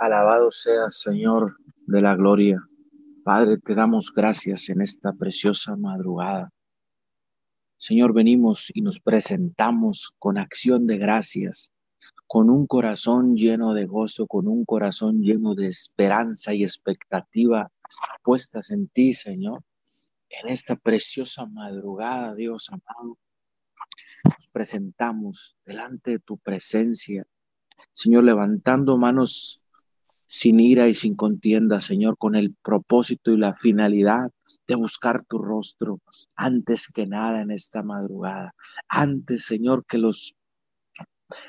Alabado sea, Señor de la gloria. Padre, te damos gracias en esta preciosa madrugada. Señor, venimos y nos presentamos con acción de gracias, con un corazón lleno de gozo, con un corazón lleno de esperanza y expectativa puestas en ti, Señor. En esta preciosa madrugada, Dios amado, nos presentamos delante de tu presencia, Señor, levantando manos sin ira y sin contienda, Señor, con el propósito y la finalidad de buscar tu rostro antes que nada en esta madrugada. Antes, Señor, que los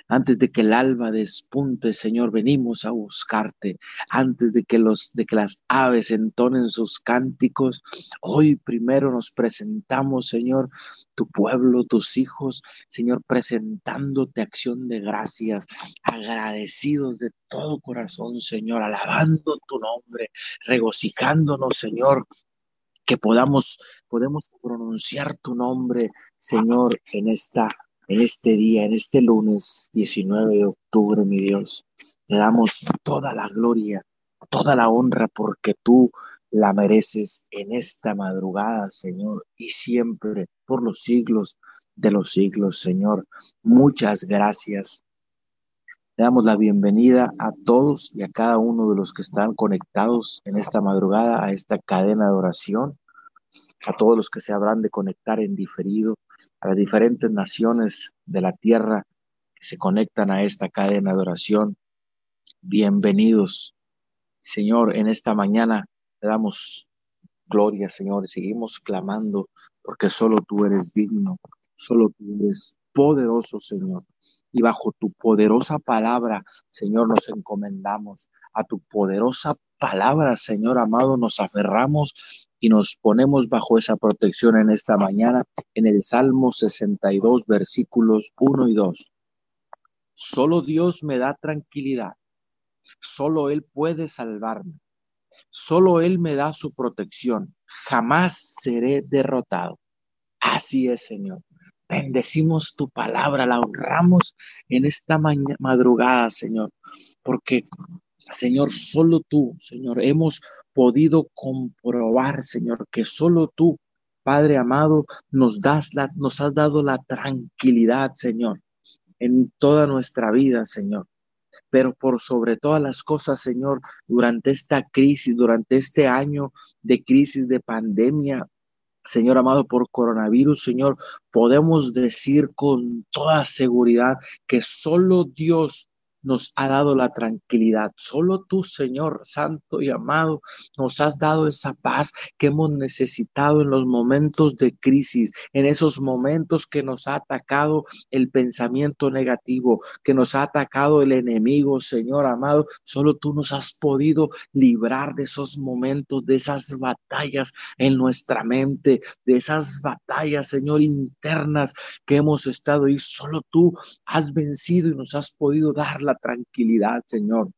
antes de que el alba despunte, Señor, venimos a buscarte. Antes de que los de que las aves entonen sus cánticos, hoy primero nos presentamos, Señor, tu pueblo, tus hijos, Señor, presentándote acción de gracias, agradecidos de todo corazón, Señor, alabando tu nombre, regocijándonos, Señor, que podamos podemos pronunciar tu nombre, Señor, en esta en este día, en este lunes 19 de octubre, mi Dios. Te damos toda la gloria, toda la honra porque tú la mereces en esta madrugada, Señor, y siempre por los siglos de los siglos, Señor. Muchas gracias. Le damos la bienvenida a todos y a cada uno de los que están conectados en esta madrugada a esta cadena de oración, a todos los que se habrán de conectar en diferido a las diferentes naciones de la tierra que se conectan a esta cadena de oración. Bienvenidos, Señor, en esta mañana le damos gloria, Señor, y seguimos clamando porque solo tú eres digno, solo tú eres poderoso, Señor. Y bajo tu poderosa palabra, Señor, nos encomendamos. A tu poderosa palabra, Señor amado, nos aferramos y nos ponemos bajo esa protección en esta mañana en el Salmo 62, versículos 1 y 2. Solo Dios me da tranquilidad, solo Él puede salvarme, solo Él me da su protección, jamás seré derrotado. Así es, Señor. Bendecimos tu palabra, la honramos en esta madrugada, Señor, porque Señor, solo tú, Señor, hemos podido comprobar, Señor, que solo tú, Padre amado, nos das la, nos has dado la tranquilidad, Señor, en toda nuestra vida, Señor. Pero por sobre todas las cosas, Señor, durante esta crisis, durante este año de crisis de pandemia, Señor amado, por coronavirus, Señor, podemos decir con toda seguridad que solo Dios nos ha dado la tranquilidad. Solo tú, Señor Santo y amado, nos has dado esa paz que hemos necesitado en los momentos de crisis, en esos momentos que nos ha atacado el pensamiento negativo, que nos ha atacado el enemigo, Señor amado. Solo tú nos has podido librar de esos momentos, de esas batallas en nuestra mente, de esas batallas, Señor, internas que hemos estado y solo tú has vencido y nos has podido dar la tranquilidad, Señor.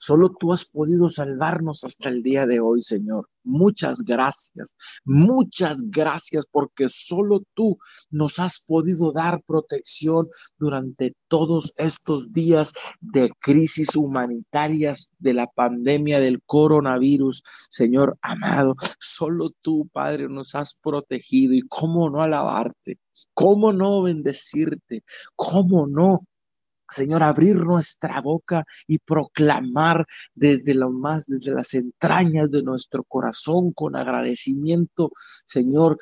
Solo tú has podido salvarnos hasta el día de hoy, Señor. Muchas gracias, muchas gracias porque solo tú nos has podido dar protección durante todos estos días de crisis humanitarias de la pandemia del coronavirus. Señor amado, solo tú, Padre, nos has protegido y cómo no alabarte, cómo no bendecirte, cómo no Señor, abrir nuestra boca y proclamar desde lo más, desde las entrañas de nuestro corazón con agradecimiento, Señor,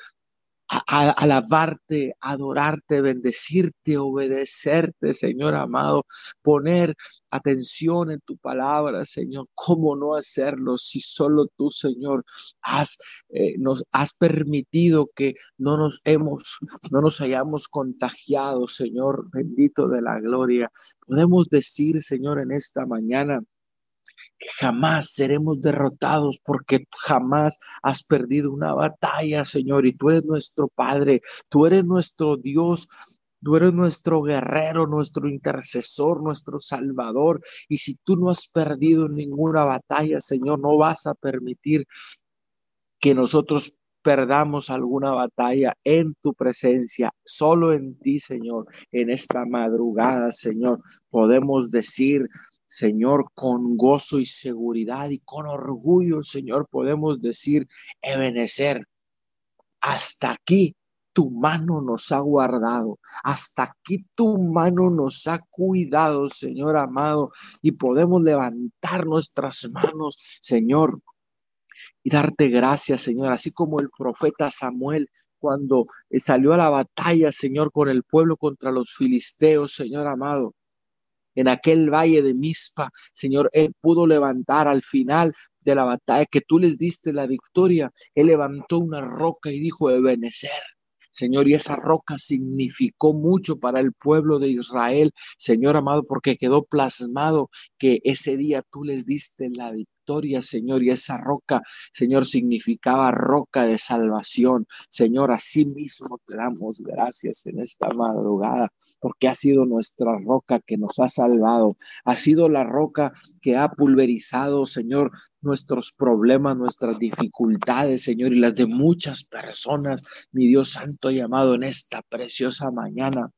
alabarte, adorarte, bendecirte, obedecerte, Señor amado, poner atención en tu palabra, Señor. ¿Cómo no hacerlo si solo tú, Señor, has, eh, nos has permitido que no nos hemos, no nos hayamos contagiado, Señor, bendito de la gloria? Podemos decir, Señor, en esta mañana, jamás seremos derrotados porque jamás has perdido una batalla, Señor, y tú eres nuestro Padre, tú eres nuestro Dios. Tú eres nuestro guerrero, nuestro intercesor, nuestro salvador. Y si tú no has perdido ninguna batalla, Señor, no vas a permitir que nosotros perdamos alguna batalla en tu presencia, solo en ti, Señor. En esta madrugada, Señor, podemos decir, Señor, con gozo y seguridad y con orgullo, Señor, podemos decir, Ebenecer, hasta aquí tu mano nos ha guardado, hasta aquí tu mano nos ha cuidado, Señor amado, y podemos levantar nuestras manos, Señor, y darte gracias, Señor, así como el profeta Samuel cuando salió a la batalla, Señor, con el pueblo contra los filisteos, Señor amado. En aquel valle de Mispa, Señor, él pudo levantar al final de la batalla que tú les diste la victoria. Él levantó una roca y dijo, Ebenecer. Señor, y esa roca significó mucho para el pueblo de Israel, Señor amado, porque quedó plasmado que ese día tú les diste la victoria Señor, y esa roca, Señor, significaba roca de salvación. Señor, así mismo te damos gracias en esta madrugada, porque ha sido nuestra roca que nos ha salvado, ha sido la roca que ha pulverizado, Señor, nuestros problemas, nuestras dificultades, Señor, y las de muchas personas, mi Dios santo y amado, en esta preciosa mañana.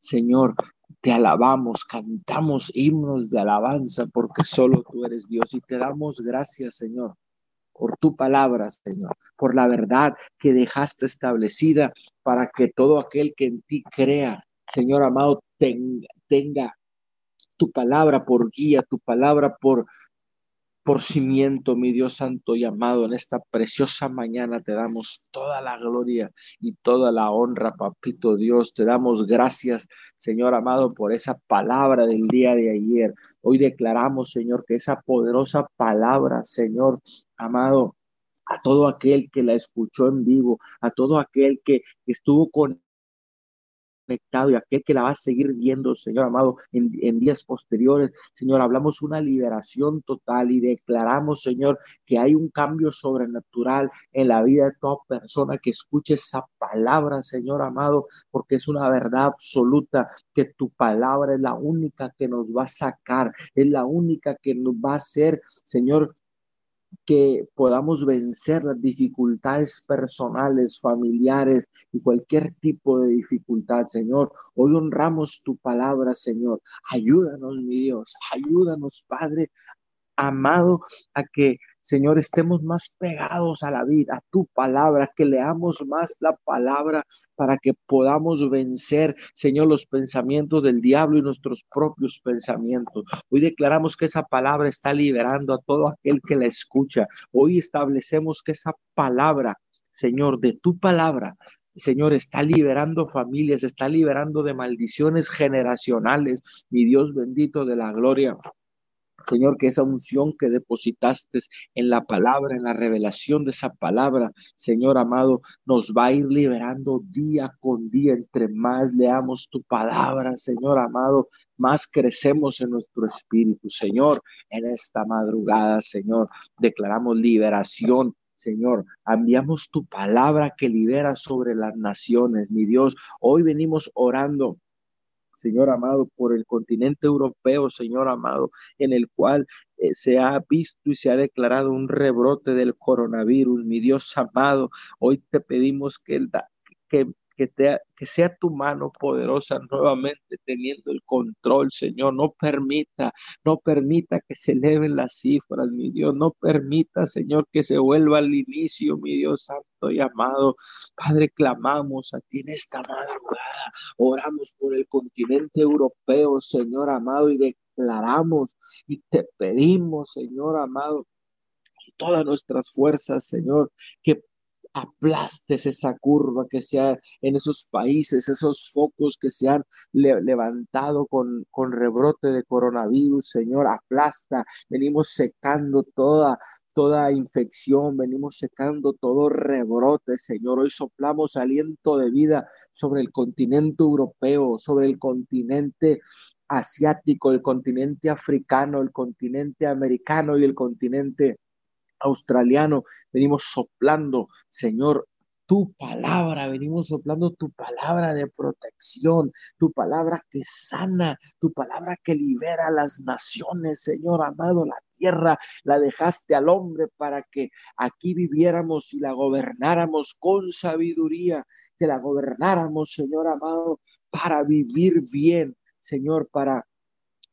Señor, te alabamos, cantamos himnos de alabanza porque solo tú eres Dios y te damos gracias, Señor, por tu palabra, Señor, por la verdad que dejaste establecida para que todo aquel que en ti crea, Señor amado, tenga, tu palabra por guía, tu palabra por por cimiento, mi Dios santo y amado, en esta preciosa mañana te damos toda la gloria y toda la honra, papito Dios. Te damos gracias, Señor amado, por esa palabra del día de ayer. Hoy declaramos, Señor, que esa poderosa palabra, Señor amado, a todo aquel que la escuchó en vivo, a todo aquel que estuvo con y aquel que la va a seguir viendo, Señor amado, en, en, días posteriores. Señor, hablamos una liberación total y declaramos, Señor, que hay un cambio sobrenatural en la vida de toda persona que escuche esa palabra, Señor amado, porque es una verdad absoluta que tu palabra es la única que nos va a sacar, es la única que nos va a hacer, Señor, que podamos vencer las dificultades personales, familiares y cualquier tipo de dificultad, Señor. Hoy honramos tu palabra, Señor. Ayúdanos, mi Dios. Ayúdanos, Padre amado, a que Señor, estemos más pegados a la vida, a tu palabra, que leamos más la palabra para que podamos vencer, Señor, los pensamientos del diablo y nuestros propios pensamientos. Hoy declaramos que esa palabra está liberando a todo aquel que la escucha. Hoy establecemos que esa palabra, Señor, de tu palabra, Señor, está liberando familias, está liberando de maldiciones generacionales. Mi Dios bendito de la gloria. Señor, que esa unción que depositaste en la palabra, en la revelación de esa palabra, Señor amado, nos va a ir liberando día con día. Entre más leamos tu palabra, Señor amado, más crecemos en nuestro espíritu. Señor, en esta madrugada, Señor, declaramos liberación Señor, enviamos tu palabra que libera sobre las naciones, mi Dios. Hoy venimos orando Señor amado, por el continente europeo, Señor amado, en el cual eh, se ha visto y se ha declarado un rebrote del coronavirus. Mi Dios amado, hoy te pedimos que, que que, que sea tu mano poderosa nuevamente teniendo el control, Señor. No permita, no permita que se eleven las cifras, mi Dios. No permita, Señor, que se vuelva al inicio, mi Dios santo y amado. Padre, clamamos a ti en esta madrugada. Oramos por el continente europeo, Señor amado, y declaramos y te pedimos, Señor amado, todas nuestras fuerzas, Señor, que aplastes esa curva que sea en esos países, esos focos que se han levantado con, con rebrote de coronavirus, Señor, aplasta, venimos secando toda toda infección, venimos secando todo rebrote, Señor. Hoy soplamos aliento de vida sobre el continente europeo, sobre el continente asiático, el continente africano, el continente americano y el continente australiano, venimos soplando, Señor, tu palabra, venimos soplando tu palabra de protección, tu palabra que sana, tu palabra que libera a las naciones, Señor amado, la tierra la dejaste al hombre para que aquí viviéramos y la gobernáramos con sabiduría, que la gobernáramos, Señor amado, para vivir bien, Señor, para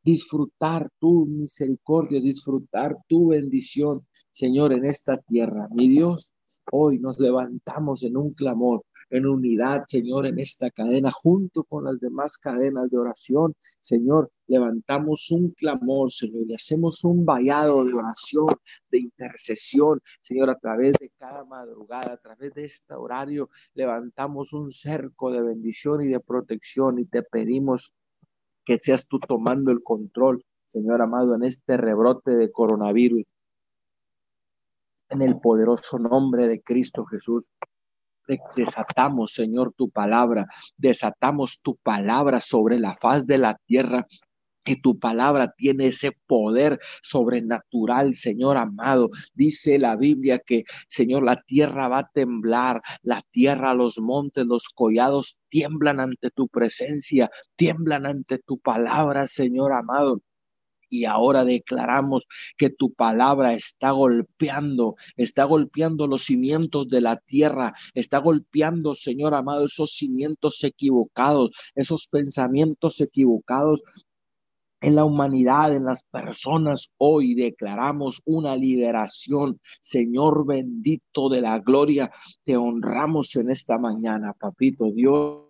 disfrutar tu misericordia, disfrutar tu bendición, Señor, en esta tierra. Mi Dios, hoy nos levantamos en un clamor en unidad, Señor, en esta cadena, junto con las demás cadenas de oración. Señor, levantamos un clamor, Señor, y hacemos un vallado de oración, de intercesión, Señor, a través de cada madrugada, a través de este horario, levantamos un cerco de bendición y de protección y te pedimos que seas tú tomando el control, Señor amado, en este rebrote de coronavirus. En el poderoso nombre de Cristo Jesús, desatamos, Señor, tu palabra, desatamos tu palabra sobre la faz de la tierra y tu palabra tiene ese poder sobrenatural, Señor amado. Dice la Biblia que, Señor, la tierra va a temblar, la tierra, los montes, los collados tiemblan ante tu presencia, tiemblan ante tu palabra, Señor amado y ahora declaramos que tu palabra está golpeando, está golpeando los cimientos de la tierra, está golpeando, Señor amado, esos cimientos equivocados, esos pensamientos equivocados en la humanidad, en las personas. Hoy declaramos una liberación. Señor bendito de la gloria, te honramos en esta mañana, papito Dios.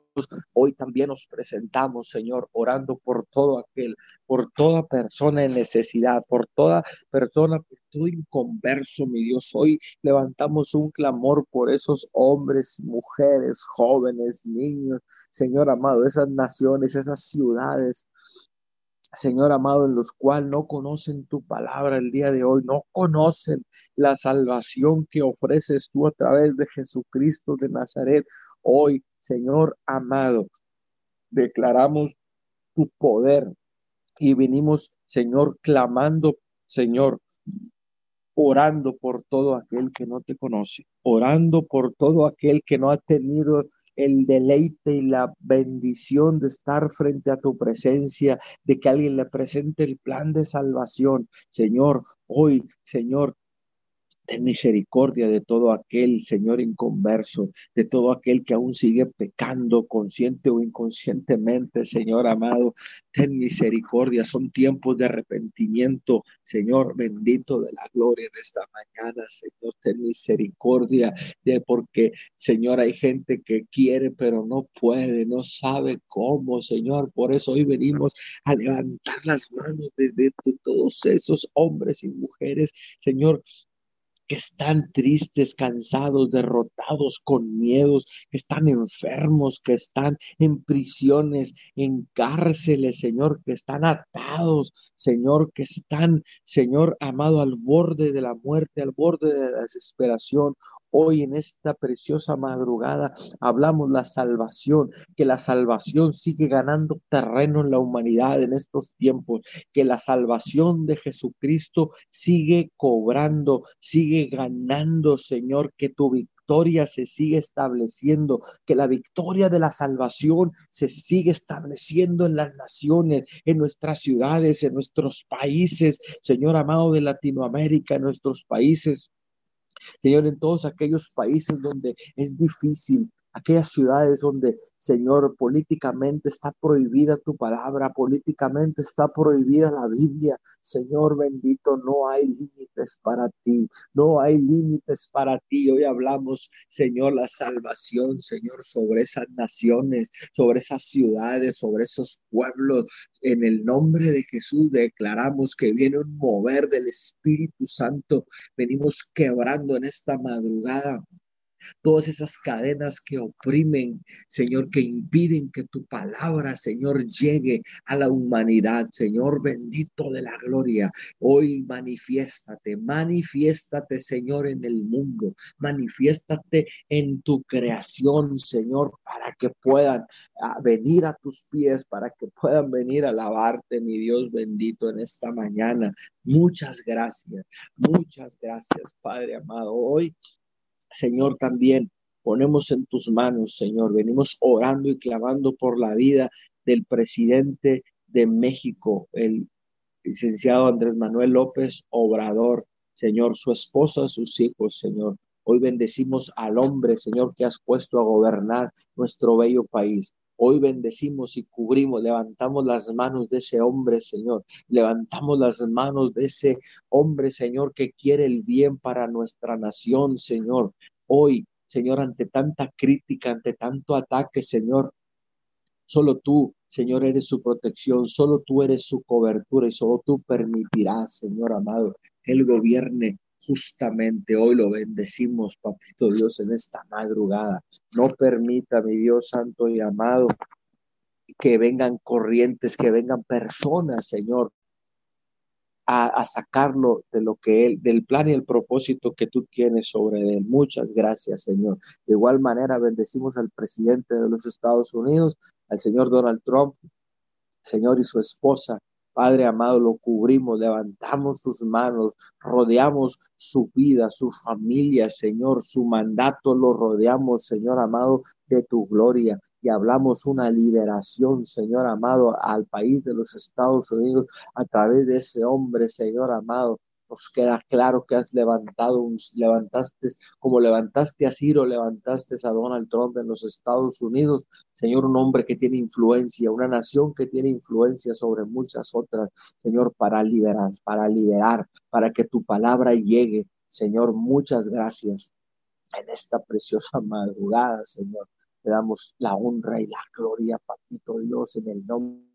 Hoy también nos presentamos, Señor, orando por todo aquel, por toda persona en necesidad, por toda persona, por todo inconverso, mi Dios. Hoy levantamos un clamor por esos hombres, mujeres, jóvenes, niños, Señor amado, esas naciones, esas ciudades Señor amado, en los cuales no conocen tu palabra el día de hoy, no conocen la salvación que ofreces tú a través de Jesucristo de Nazaret. Hoy, Señor amado, declaramos tu poder y venimos, Señor, clamando, Señor, orando por todo aquel que no te conoce, orando por todo aquel que no ha tenido el deleite y la bendición de estar frente a tu presencia, de que alguien le presente el plan de salvación. Señor, hoy, Señor, Ten misericordia de todo aquel, Señor, inconverso, de todo aquel que aún sigue pecando, consciente o inconscientemente, Señor amado. Ten misericordia. Son tiempos de arrepentimiento, Señor bendito de la gloria en esta mañana, Señor. Ten misericordia de porque, Señor, hay gente que quiere, pero no puede, no sabe cómo, Señor. Por eso hoy venimos a levantar las manos de, de todos esos hombres y mujeres, Señor, que están tristes, cansados, derrotados, con miedos, que están enfermos, que están en prisiones, en cárceles, Señor, que están atados, Señor, que están, Señor, amado, al borde de la muerte, al borde de la desesperación. Hoy en esta preciosa madrugada hablamos la salvación, que la salvación sigue ganando terreno en la humanidad en estos tiempos, que la salvación de Jesucristo sigue cobrando, sigue ganando, Señor, que tu victoria se sigue estableciendo, que la victoria de la salvación se sigue estableciendo en las naciones, en nuestras ciudades, en nuestros países, Señor amado de Latinoamérica, en nuestros países Señor, en todos aquellos países donde es difícil, aquellas ciudades donde, Señor, políticamente está prohibida tu palabra, políticamente está prohibida la Biblia. Señor bendito, no hay límites para ti, no hay límites para ti. Hoy hablamos, Señor, la salvación, Señor, sobre esas naciones, sobre esas ciudades, sobre esos pueblos. En el nombre de Jesús declaramos que viene un mover del Espíritu Santo. Venimos quebrando en esta madrugada todas esas cadenas que oprimen, Señor, que impiden que tu palabra, Señor, llegue a la humanidad, Señor bendito de la gloria. Hoy manifiéstate, manifiéstate, Señor, en el mundo, manifiéstate en tu creación, Señor, para que puedan ah, venir a tus pies, para que puedan venir a alabarte, mi Dios bendito, en esta mañana. Muchas gracias, muchas gracias, Padre amado. Hoy Señor, también ponemos en tus manos, Señor. Venimos orando y clamando por la vida del presidente de México, el licenciado Andrés Manuel López Obrador, Señor, su esposa, sus hijos, Señor. Hoy bendecimos al hombre, Señor, que has puesto a gobernar nuestro bello país. Hoy bendecimos y cubrimos, levantamos las manos de ese hombre, Señor. Levantamos las manos de ese hombre, Señor, que quiere el bien para nuestra nación, Señor. Hoy, Señor, ante tanta crítica, ante tanto ataque, Señor, solo tú, Señor, eres su protección, solo tú eres su cobertura y solo tú permitirás, Señor amado, que Él gobierne justamente hoy lo bendecimos, papito Dios, en esta madrugada. No permita, mi Dios santo y amado, que vengan corrientes, que vengan personas, Señor, a, sacarlo de lo que él, del plan y el propósito que tú tienes sobre él. Muchas gracias, Señor. De igual manera, bendecimos al presidente de los Estados Unidos, al señor Donald Trump, Señor y su esposa, Padre amado, lo cubrimos, levantamos sus manos, rodeamos su vida, su familia, Señor, su mandato lo rodeamos, Señor amado, de tu gloria. Y hablamos una liberación, Señor amado, al país de los Estados Unidos a través de ese hombre, Señor amado, nos queda claro que has levantado, levantaste, como levantaste a Ciro, levantaste a Donald Trump en los Estados Unidos, Señor, un hombre que tiene influencia, una nación que tiene influencia sobre muchas otras, Señor, para liberar, para liberar, para que tu palabra llegue. Señor, muchas gracias en esta preciosa madrugada, Señor. Te damos la honra y la gloria, Papito Dios, en el nombre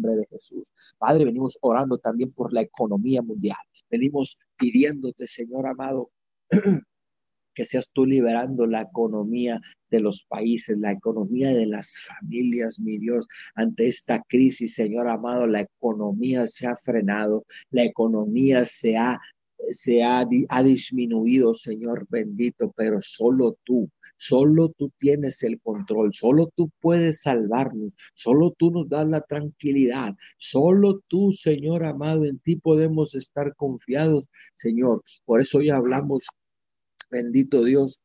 de Jesús. Padre, venimos orando también por la economía mundial. Venimos pidiéndote, Señor amado, que seas tú liberando la economía de los países, la economía de las familias, mi Dios, ante esta crisis, Señor amado, la economía se ha frenado, la economía se ha se ha, ha, disminuido, Señor bendito, pero solo tú, solo tú tienes el control, solo tú puedes salvarnos, solo tú nos das la tranquilidad, solo tú, Señor amado, en ti podemos estar confiados, Señor. Por eso hoy hablamos, bendito Dios,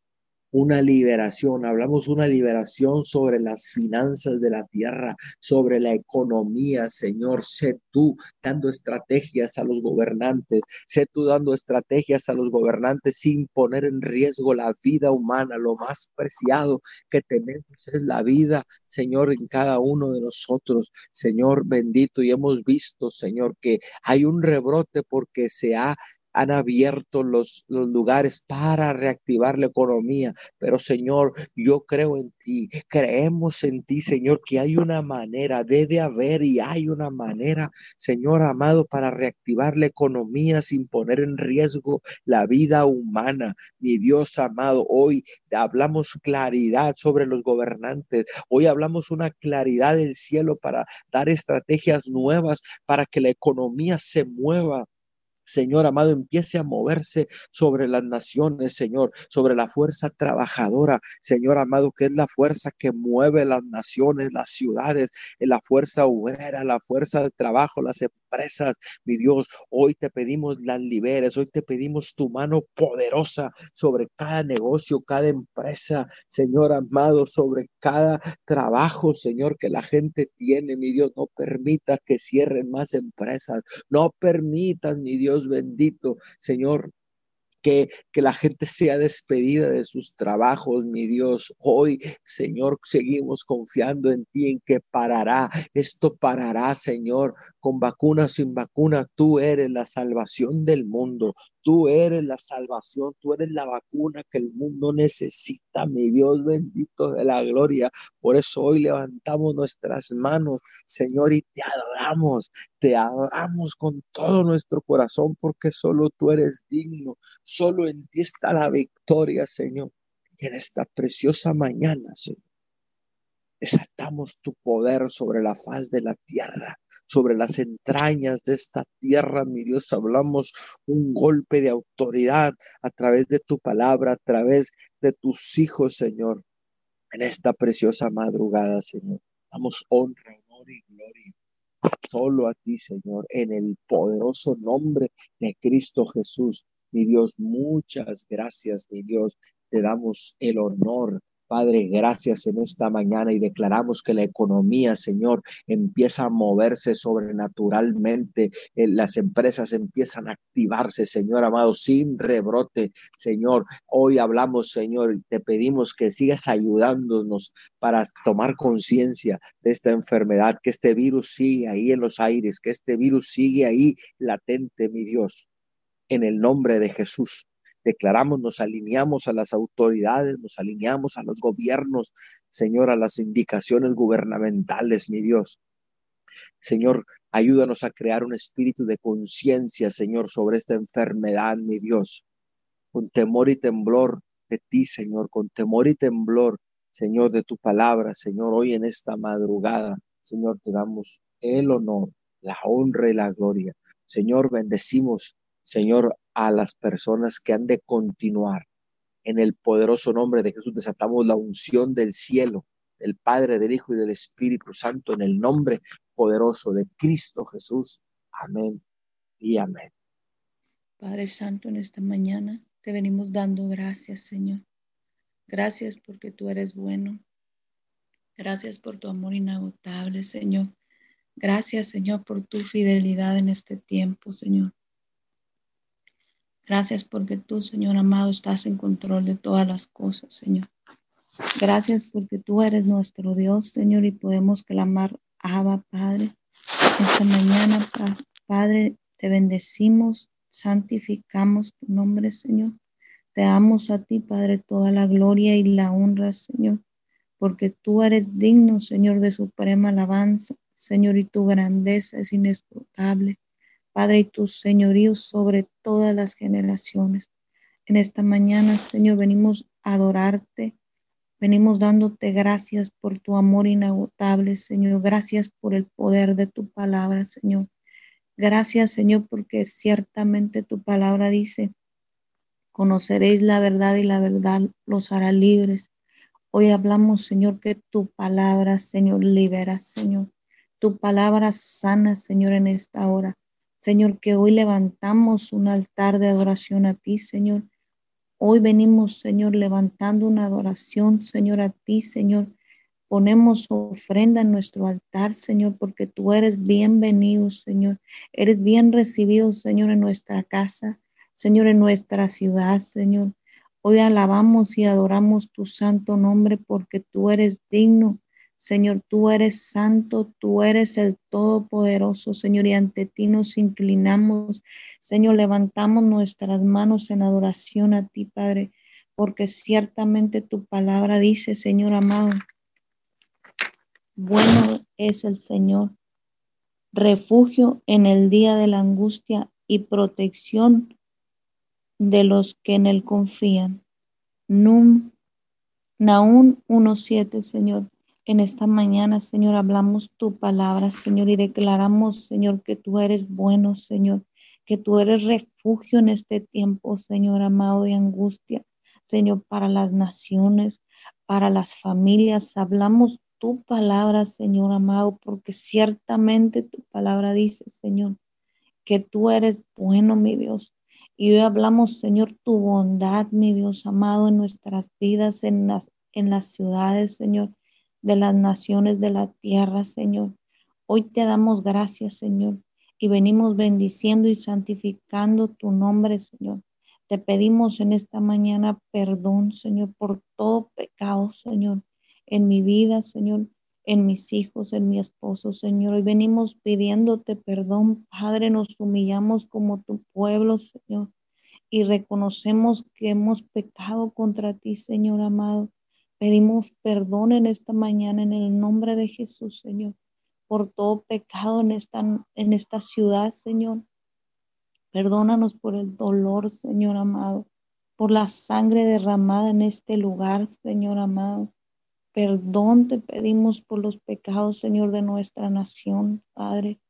una liberación, hablamos una liberación sobre las finanzas de la tierra, sobre la economía, Señor, sé tú dando estrategias a los gobernantes, sé tú dando estrategias a los gobernantes sin poner en riesgo la vida humana, lo más preciado que tenemos es la vida, Señor, en cada uno de nosotros, Señor bendito, y hemos visto, Señor, que hay un rebrote porque se ha han abierto los, lugares para reactivar la economía. Pero Señor, yo creo en ti, creemos en ti, Señor, que hay una manera, debe haber y hay una manera, Señor amado, para reactivar la economía sin poner en riesgo la vida humana. Mi Dios amado, hoy hablamos claridad sobre los gobernantes, hoy hablamos una claridad del cielo para dar estrategias nuevas para que la economía se mueva Señor amado, empiece a moverse sobre las naciones, Señor, sobre la fuerza trabajadora, Señor amado, que es la fuerza que mueve las naciones, las ciudades, la fuerza obrera, la fuerza de trabajo, las empresas. Mi Dios, hoy te pedimos las liberes, hoy te pedimos tu mano poderosa sobre cada negocio, cada empresa, Señor amado, sobre cada trabajo, Señor, que la gente tiene, mi Dios, no permita que cierren más empresas, no permitas, mi Dios, bendito, Señor, que, que, la gente sea despedida de sus trabajos, mi Dios. Hoy, Señor, seguimos confiando en ti, en que parará. Esto parará, Señor, con vacuna, sin vacuna. Tú eres la salvación del mundo. Tú eres la salvación, tú eres la vacuna que el mundo necesita, mi Dios bendito de la gloria. Por eso hoy levantamos nuestras manos, Señor, y te adoramos, te adoramos con todo nuestro corazón, porque solo tú eres digno, solo en ti está la victoria, Señor. en esta preciosa mañana, Señor, desatamos tu poder sobre la faz de la tierra sobre las entrañas de esta tierra, mi Dios, hablamos un golpe de autoridad a través de tu palabra, a través de tus hijos, Señor, en esta preciosa madrugada, Señor. Damos honra, honor y gloria solo a ti, Señor, en el poderoso nombre de Cristo Jesús. Mi Dios, muchas gracias, mi Dios. Te damos el honor, Padre, gracias en esta mañana y declaramos que la economía, Señor, empieza a moverse sobrenaturalmente. Eh, las empresas empiezan a activarse, Señor amado, sin rebrote. Señor, hoy hablamos, Señor, y te pedimos que sigas ayudándonos para tomar conciencia de esta enfermedad, que este virus sigue ahí en los aires, que este virus sigue ahí latente, mi Dios. En el nombre de Jesús declaramos, nos alineamos a las autoridades, nos alineamos a los gobiernos, Señor, a las indicaciones gubernamentales, mi Dios. Señor, ayúdanos a crear un espíritu de conciencia, Señor, sobre esta enfermedad, mi Dios, con temor y temblor de ti, Señor, con temor y temblor, Señor, de tu palabra, Señor, hoy en esta madrugada, Señor, te damos el honor, la honra y la gloria. Señor, bendecimos, Señor, a las personas que han de continuar. En el poderoso nombre de Jesús desatamos la unción del cielo, del Padre, del Hijo y del Espíritu Santo, en el nombre poderoso de Cristo Jesús. Amén y amén. Padre Santo, en esta mañana te venimos dando gracias, Señor. Gracias porque tú eres bueno. Gracias por tu amor inagotable, Señor. Gracias, Señor, por tu fidelidad en este tiempo, Señor. Gracias porque tú, Señor amado, estás en control de todas las cosas, Señor. Gracias porque tú eres nuestro Dios, Señor, y podemos clamar, Abba, Padre. Esta mañana, Padre, te bendecimos, santificamos tu nombre, Señor. Te damos a ti, Padre, toda la gloria y la honra, Señor, porque tú eres digno, Señor, de suprema alabanza, Señor, y tu grandeza es inescrutable. Padre, y tu señorío sobre todas las generaciones. En esta mañana, Señor, venimos a adorarte, venimos dándote gracias por tu amor inagotable, Señor. Gracias por el poder de tu palabra, Señor. Gracias, Señor, porque ciertamente tu palabra dice, conoceréis la verdad y la verdad los hará libres. Hoy hablamos, Señor, que tu palabra, Señor, libera, Señor. Tu palabra sana, Señor, en esta hora. Señor, que hoy levantamos un altar de adoración a ti, Señor. Hoy venimos, Señor, levantando una adoración, Señor, a ti, Señor. Ponemos ofrenda en nuestro altar, Señor, porque tú eres bienvenido, Señor. Eres bien recibido, Señor, en nuestra casa, Señor, en nuestra ciudad, Señor. Hoy alabamos y adoramos tu santo nombre porque tú eres digno Señor, tú eres santo, tú eres el Todopoderoso, Señor, y ante ti nos inclinamos. Señor, levantamos nuestras manos en adoración a ti, Padre, porque ciertamente tu palabra dice, Señor amado, bueno es el Señor, refugio en el día de la angustia y protección de los que en él confían. Naún 1.7, Señor. En esta mañana, Señor, hablamos tu palabra, Señor, y declaramos, Señor, que tú eres bueno, Señor, que tú eres refugio en este tiempo, Señor, amado de angustia, Señor, para las naciones, para las familias. Hablamos tu palabra, Señor, amado, porque ciertamente tu palabra dice, Señor, que tú eres bueno, mi Dios. Y hoy hablamos, Señor, tu bondad, mi Dios amado, en nuestras vidas, en las, en las ciudades, Señor de las naciones de la tierra, Señor. Hoy te damos gracias, Señor, y venimos bendiciendo y santificando tu nombre, Señor. Te pedimos en esta mañana perdón, Señor, por todo pecado, Señor, en mi vida, Señor, en mis hijos, en mi esposo, Señor. Hoy venimos pidiéndote perdón, Padre, nos humillamos como tu pueblo, Señor, y reconocemos que hemos pecado contra ti, Señor amado. Pedimos perdón en esta mañana en el nombre de Jesús, Señor, por todo pecado en esta, en esta ciudad, Señor. Perdónanos por el dolor, Señor amado, por la sangre derramada en este lugar, Señor amado. Perdón te pedimos por los pecados, Señor, de nuestra nación, Padre.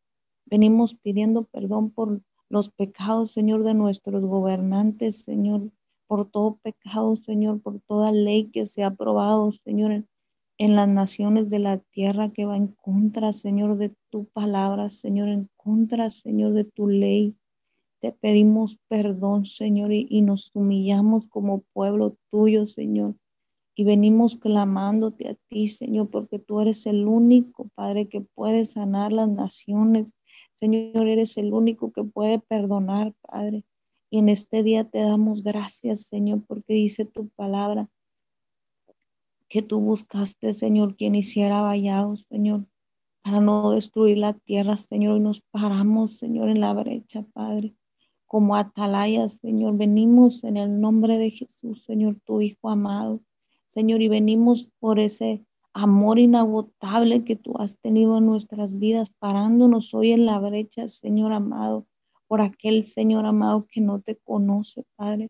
Venimos pidiendo perdón por los pecados, Señor, de nuestros gobernantes, Señor, por todo pecado, Señor, por toda ley que se ha aprobado, Señor, en, las naciones de la tierra que va en contra, Señor, de tu palabra, Señor, en contra, Señor, de tu ley. Te pedimos perdón, Señor, y, y nos humillamos como pueblo tuyo, Señor. y venimos clamándote a ti, Señor, porque tú eres el único, Padre, que puede sanar las naciones. Señor, eres el único que puede perdonar, Padre. Y en este día te damos gracias, Señor, porque dice tu palabra que tú buscaste, Señor, quien hiciera vallados, Señor, para no destruir la tierra, Señor, y nos paramos, Señor, en la brecha, Padre. Como atalayas, Señor, venimos en el nombre de Jesús, Señor, tu Hijo amado. Señor, y venimos por ese amor inagotable que tú has tenido en nuestras vidas, parándonos hoy en la brecha, Señor amado, por aquel Señor amado que no te conoce, Padre.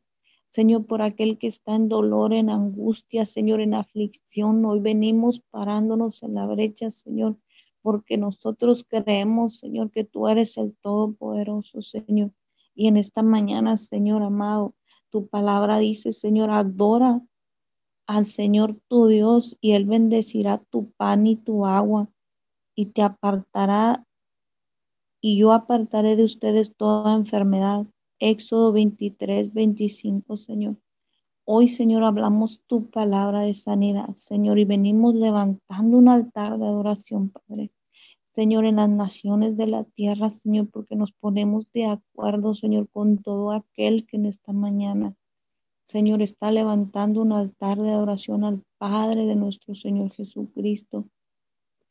Señor, por aquel que está en dolor, en angustia, Señor, en aflicción. Hoy venimos parándonos en la brecha, Señor, porque nosotros creemos, Señor, que tú eres el Todopoderoso, Señor. Y en esta mañana, Señor amado, tu palabra dice, Señor, adora al Señor tu Dios y Él bendecirá tu pan y tu agua y te apartará y yo apartaré de ustedes toda enfermedad. Éxodo 23, 25, Señor. Hoy, Señor, hablamos tu palabra de sanidad, Señor, y venimos levantando un altar de adoración, Padre. Señor, en las naciones de la tierra, Señor, porque nos ponemos de acuerdo, Señor, con todo aquel que en esta mañana Señor, está levantando un altar de adoración al Padre de nuestro Señor Jesucristo,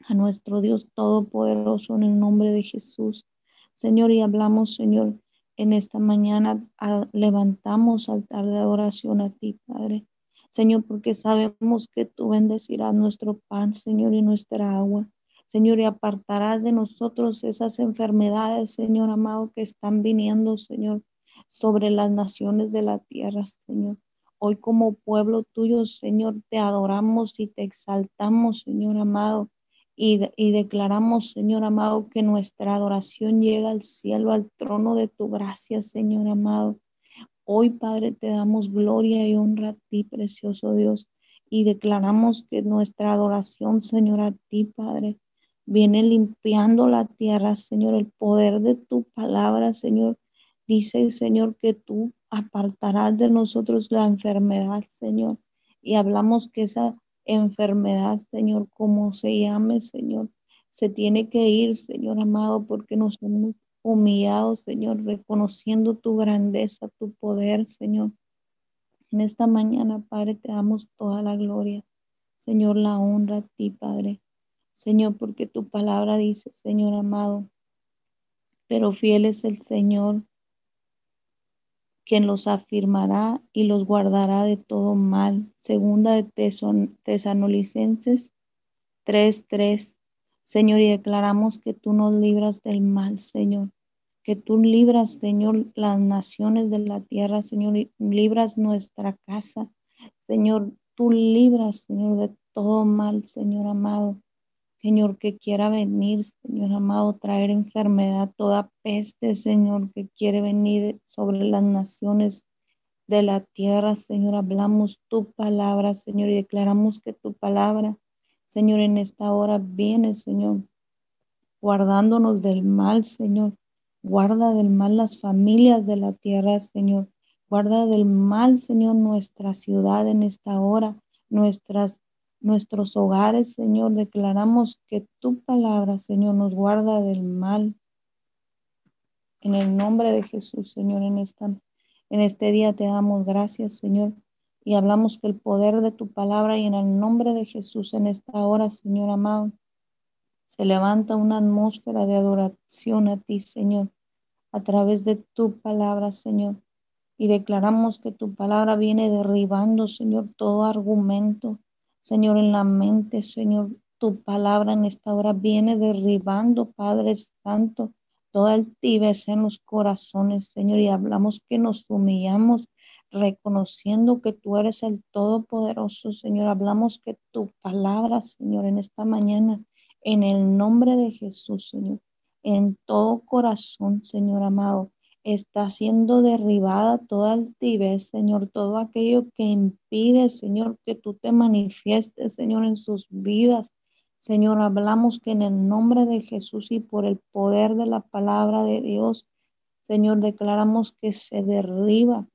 a nuestro Dios Todopoderoso en el nombre de Jesús. Señor, y hablamos, Señor, en esta mañana levantamos altar de adoración a ti, Padre. Señor, porque sabemos que tú bendecirás nuestro pan, Señor, y nuestra agua. Señor, y apartarás de nosotros esas enfermedades, Señor amado, que están viniendo, Señor, sobre las naciones de la tierra, Señor. Hoy como pueblo tuyo, Señor, te adoramos y te exaltamos, Señor amado, y, y, declaramos, Señor amado, que nuestra adoración llega al cielo, al trono de tu gracia, Señor amado. Hoy, Padre, te damos gloria y honra a ti, precioso Dios, y declaramos que nuestra adoración, Señor, a ti, Padre, viene limpiando la tierra, Señor, el poder de tu palabra, Señor, Dice, Señor, que tú apartarás de nosotros la enfermedad, Señor. Y hablamos que esa enfermedad, Señor, como se llame, Señor, se tiene que ir, Señor amado, porque nos hemos humillado, Señor, reconociendo tu grandeza, tu poder, Señor. En esta mañana, Padre, te damos toda la gloria. Señor, la honra a ti, Padre. Señor, porque tu palabra dice, Señor amado, pero fiel es el Señor quien los afirmará y los guardará de todo mal. Segunda de Tesanolicenses 3:3. Señor, y declaramos que tú nos libras del mal, Señor. Que tú libras, Señor, las naciones de la tierra, Señor, y libras nuestra casa. Señor, tú libras, Señor, de todo mal, Señor amado. Señor, que quiera venir, Señor amado, traer enfermedad, toda peste, Señor, que quiere venir sobre las naciones de la tierra, Señor. Hablamos tu palabra, Señor, y declaramos que tu palabra, Señor, en esta hora viene, Señor, guardándonos del mal, Señor. Guarda del mal las familias de la tierra, Señor. Guarda del mal, Señor, nuestra ciudad en esta hora, nuestras nuestros hogares, Señor. Declaramos que tu palabra, Señor, nos guarda del mal. En el nombre de Jesús, Señor, en, esta, en este día te damos gracias, Señor. Y hablamos que el poder de tu palabra y en el nombre de Jesús en esta hora, Señor amado, se levanta una atmósfera de adoración a ti, Señor, a través de tu palabra, Señor. Y declaramos que tu palabra viene derribando, Señor, todo argumento, Señor, en la mente, Señor, tu palabra en esta hora viene derribando, Padre Santo, toda altivez en los corazones, Señor, y hablamos que nos humillamos reconociendo que tú eres el Todopoderoso, Señor. Hablamos que tu palabra, Señor, en esta mañana, en el nombre de Jesús, Señor, en todo corazón, Señor amado, está siendo derribada toda altivez, Señor, todo aquello que impide, Señor, que tú te manifiestes, Señor, en sus vidas. Señor, hablamos que en el nombre de Jesús y por el poder de la palabra de Dios, Señor, declaramos que se derriba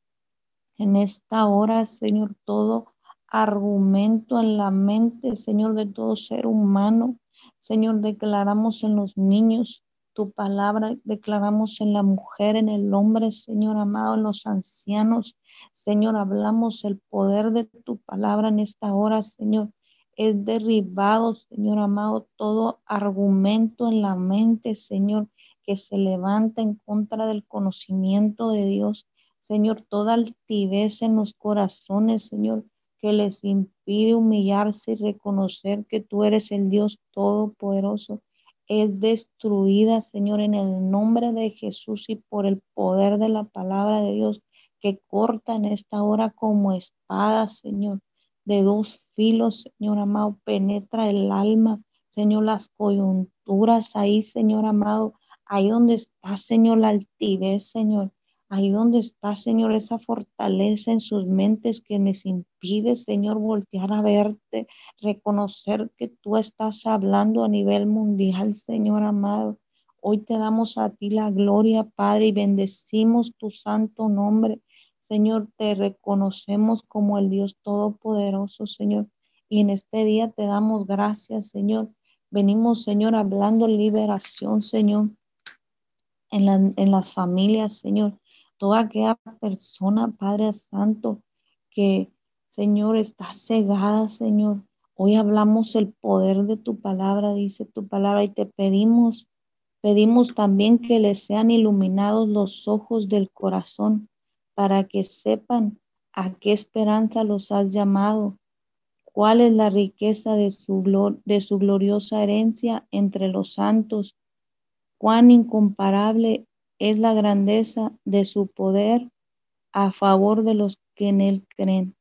en esta hora, Señor, todo argumento en la mente, Señor, de todo ser humano. Señor, declaramos en los niños tu palabra, declaramos en la mujer, en el hombre, Señor amado, en los ancianos. Señor, hablamos el poder de tu palabra en esta hora, Señor. Es derribado, Señor amado, todo argumento en la mente, Señor, que se levanta en contra del conocimiento de Dios. Señor, toda altivez en los corazones, Señor, que les impide humillarse y reconocer que tú eres el Dios Todopoderoso, es destruida, Señor, en el nombre de Jesús y por el poder de la palabra de Dios que corta en esta hora como espada, Señor, de dos filos, Señor amado, penetra el alma, Señor, las coyunturas ahí, Señor amado, ahí donde está, Señor, la altivez, Señor, Ahí donde está, Señor, esa fortaleza en sus mentes que les impide, Señor, voltear a verte, reconocer que tú estás hablando a nivel mundial, Señor amado. Hoy te damos a ti la gloria, Padre, y bendecimos tu santo nombre. Señor, te reconocemos como el Dios Todopoderoso, Señor. Y en este día te damos gracias, Señor. Venimos, Señor, hablando liberación, Señor, en, en las familias, Señor toda aquella persona, Padre Santo, que, Señor, está cegada, Señor. Hoy hablamos el poder de tu palabra, dice tu palabra, y te pedimos, pedimos también que les sean iluminados los ojos del corazón para que sepan a qué esperanza los has llamado, cuál es la riqueza de su, de su gloriosa herencia entre los santos, cuán incomparable es la grandeza de su poder a favor de los que en él creen.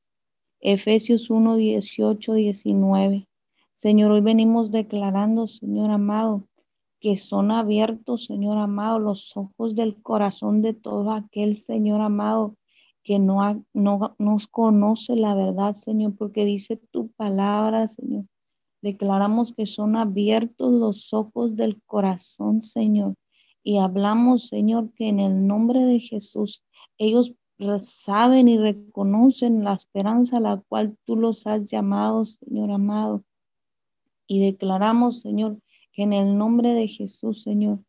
Efesios 1, 18, 19. Señor, hoy venimos declarando, Señor amado, que son abiertos, Señor amado, los ojos del corazón de todo aquel, Señor amado, que no, no nos conoce la verdad, Señor, porque dice tu palabra, Señor. Declaramos que son abiertos los ojos del corazón, Señor, y hablamos, Señor, que en el nombre de Jesús ellos saben y reconocen la esperanza a la cual tú los has llamado, Señor amado. Y declaramos, Señor, que en el nombre de Jesús, Señor,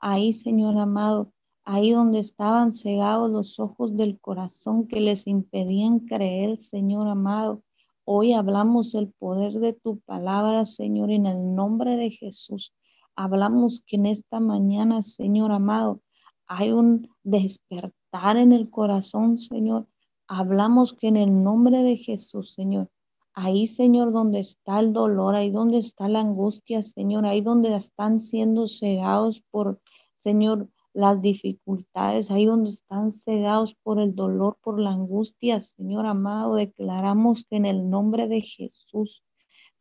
ahí, Señor amado, ahí donde estaban cegados los ojos del corazón que les impedían creer, Señor amado, hoy hablamos del poder de tu palabra, Señor, en el nombre de Jesús. Hablamos que en esta mañana, Señor amado, hay un despertar en el corazón, Señor. Hablamos que en el nombre de Jesús, Señor, ahí, Señor, donde está el dolor, ahí donde está la angustia, Señor, ahí donde están siendo cegados por, Señor, las dificultades, ahí donde están cegados por el dolor, por la angustia, Señor amado, declaramos que en el nombre de Jesús,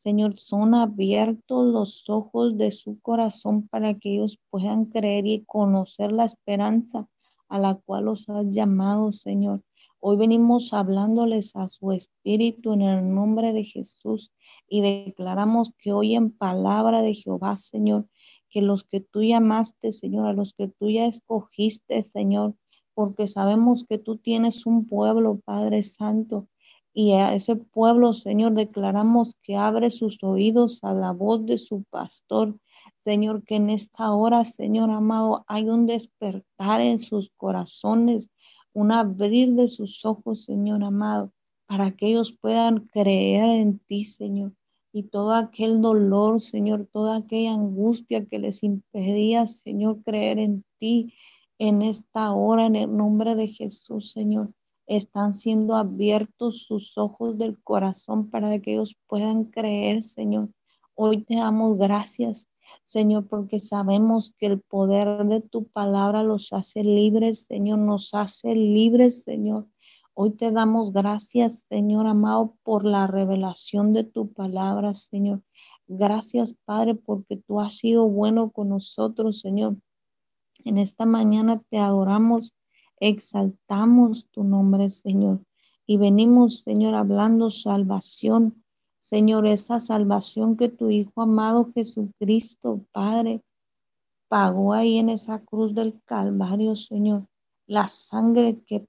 Señor, son abiertos los ojos de su corazón para que ellos puedan creer y conocer la esperanza a la cual los has llamado, Señor. Hoy venimos hablándoles a su espíritu en el nombre de Jesús y declaramos que hoy en palabra de Jehová, Señor, que los que tú llamaste, Señor, a los que tú ya escogiste, Señor, porque sabemos que tú tienes un pueblo, Padre Santo, y a ese pueblo, Señor, declaramos que abre sus oídos a la voz de su pastor. Señor, que en esta hora, Señor amado, hay un despertar en sus corazones, un abrir de sus ojos, Señor amado, para que ellos puedan creer en ti, Señor. Y todo aquel dolor, Señor, toda aquella angustia que les impedía, Señor, creer en ti en esta hora, en el nombre de Jesús, Señor están siendo abiertos sus ojos del corazón para que ellos puedan creer, Señor. Hoy te damos gracias, Señor, porque sabemos que el poder de tu palabra los hace libres, Señor, nos hace libres, Señor. Hoy te damos gracias, Señor amado, por la revelación de tu palabra, Señor. Gracias, Padre, porque tú has sido bueno con nosotros, Señor. En esta mañana te adoramos Exaltamos tu nombre, Señor. Y venimos, Señor, hablando salvación. Señor, esa salvación que tu Hijo amado Jesucristo, Padre, pagó ahí en esa cruz del Calvario, Señor. La sangre que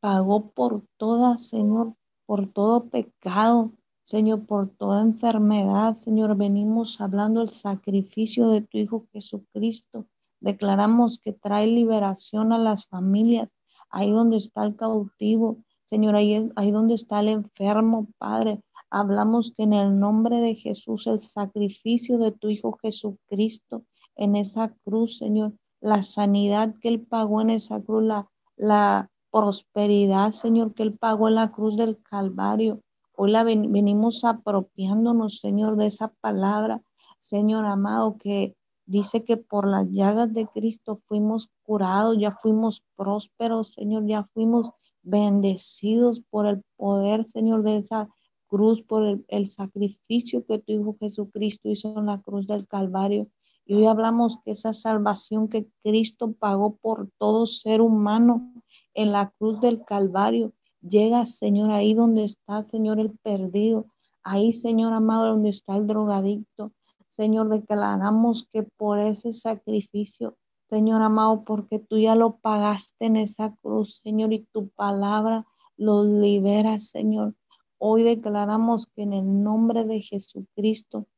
pagó por toda, Señor, por todo pecado, Señor, por toda enfermedad, Señor, venimos hablando del sacrificio de tu Hijo Jesucristo. Declaramos que trae liberación a las familias, ahí donde está el cautivo, Señor, ahí, ahí donde está el enfermo, Padre. Hablamos que en el nombre de Jesús, el sacrificio de tu Hijo Jesucristo en esa cruz, Señor, la sanidad que Él pagó en esa cruz, la, la prosperidad, Señor, que Él pagó en la cruz del Calvario. Hoy la venimos apropiándonos, Señor, de esa palabra, Señor amado, que dice que por las llagas de Cristo fuimos curados, ya fuimos prósperos, Señor, ya fuimos bendecidos por el poder, Señor, de esa cruz, por el, sacrificio que tu Hijo Jesucristo hizo en la cruz del Calvario. Y hoy hablamos que esa salvación que Cristo pagó por todo ser humano en la cruz del Calvario, llega, Señor, ahí donde está, Señor, el perdido, ahí, Señor amado, donde está el drogadicto. Señor, declaramos que por ese sacrificio, Señor amado, porque tú ya lo pagaste en esa cruz, Señor, y tu palabra los libera, Señor. Hoy declaramos que en el nombre de Jesucristo,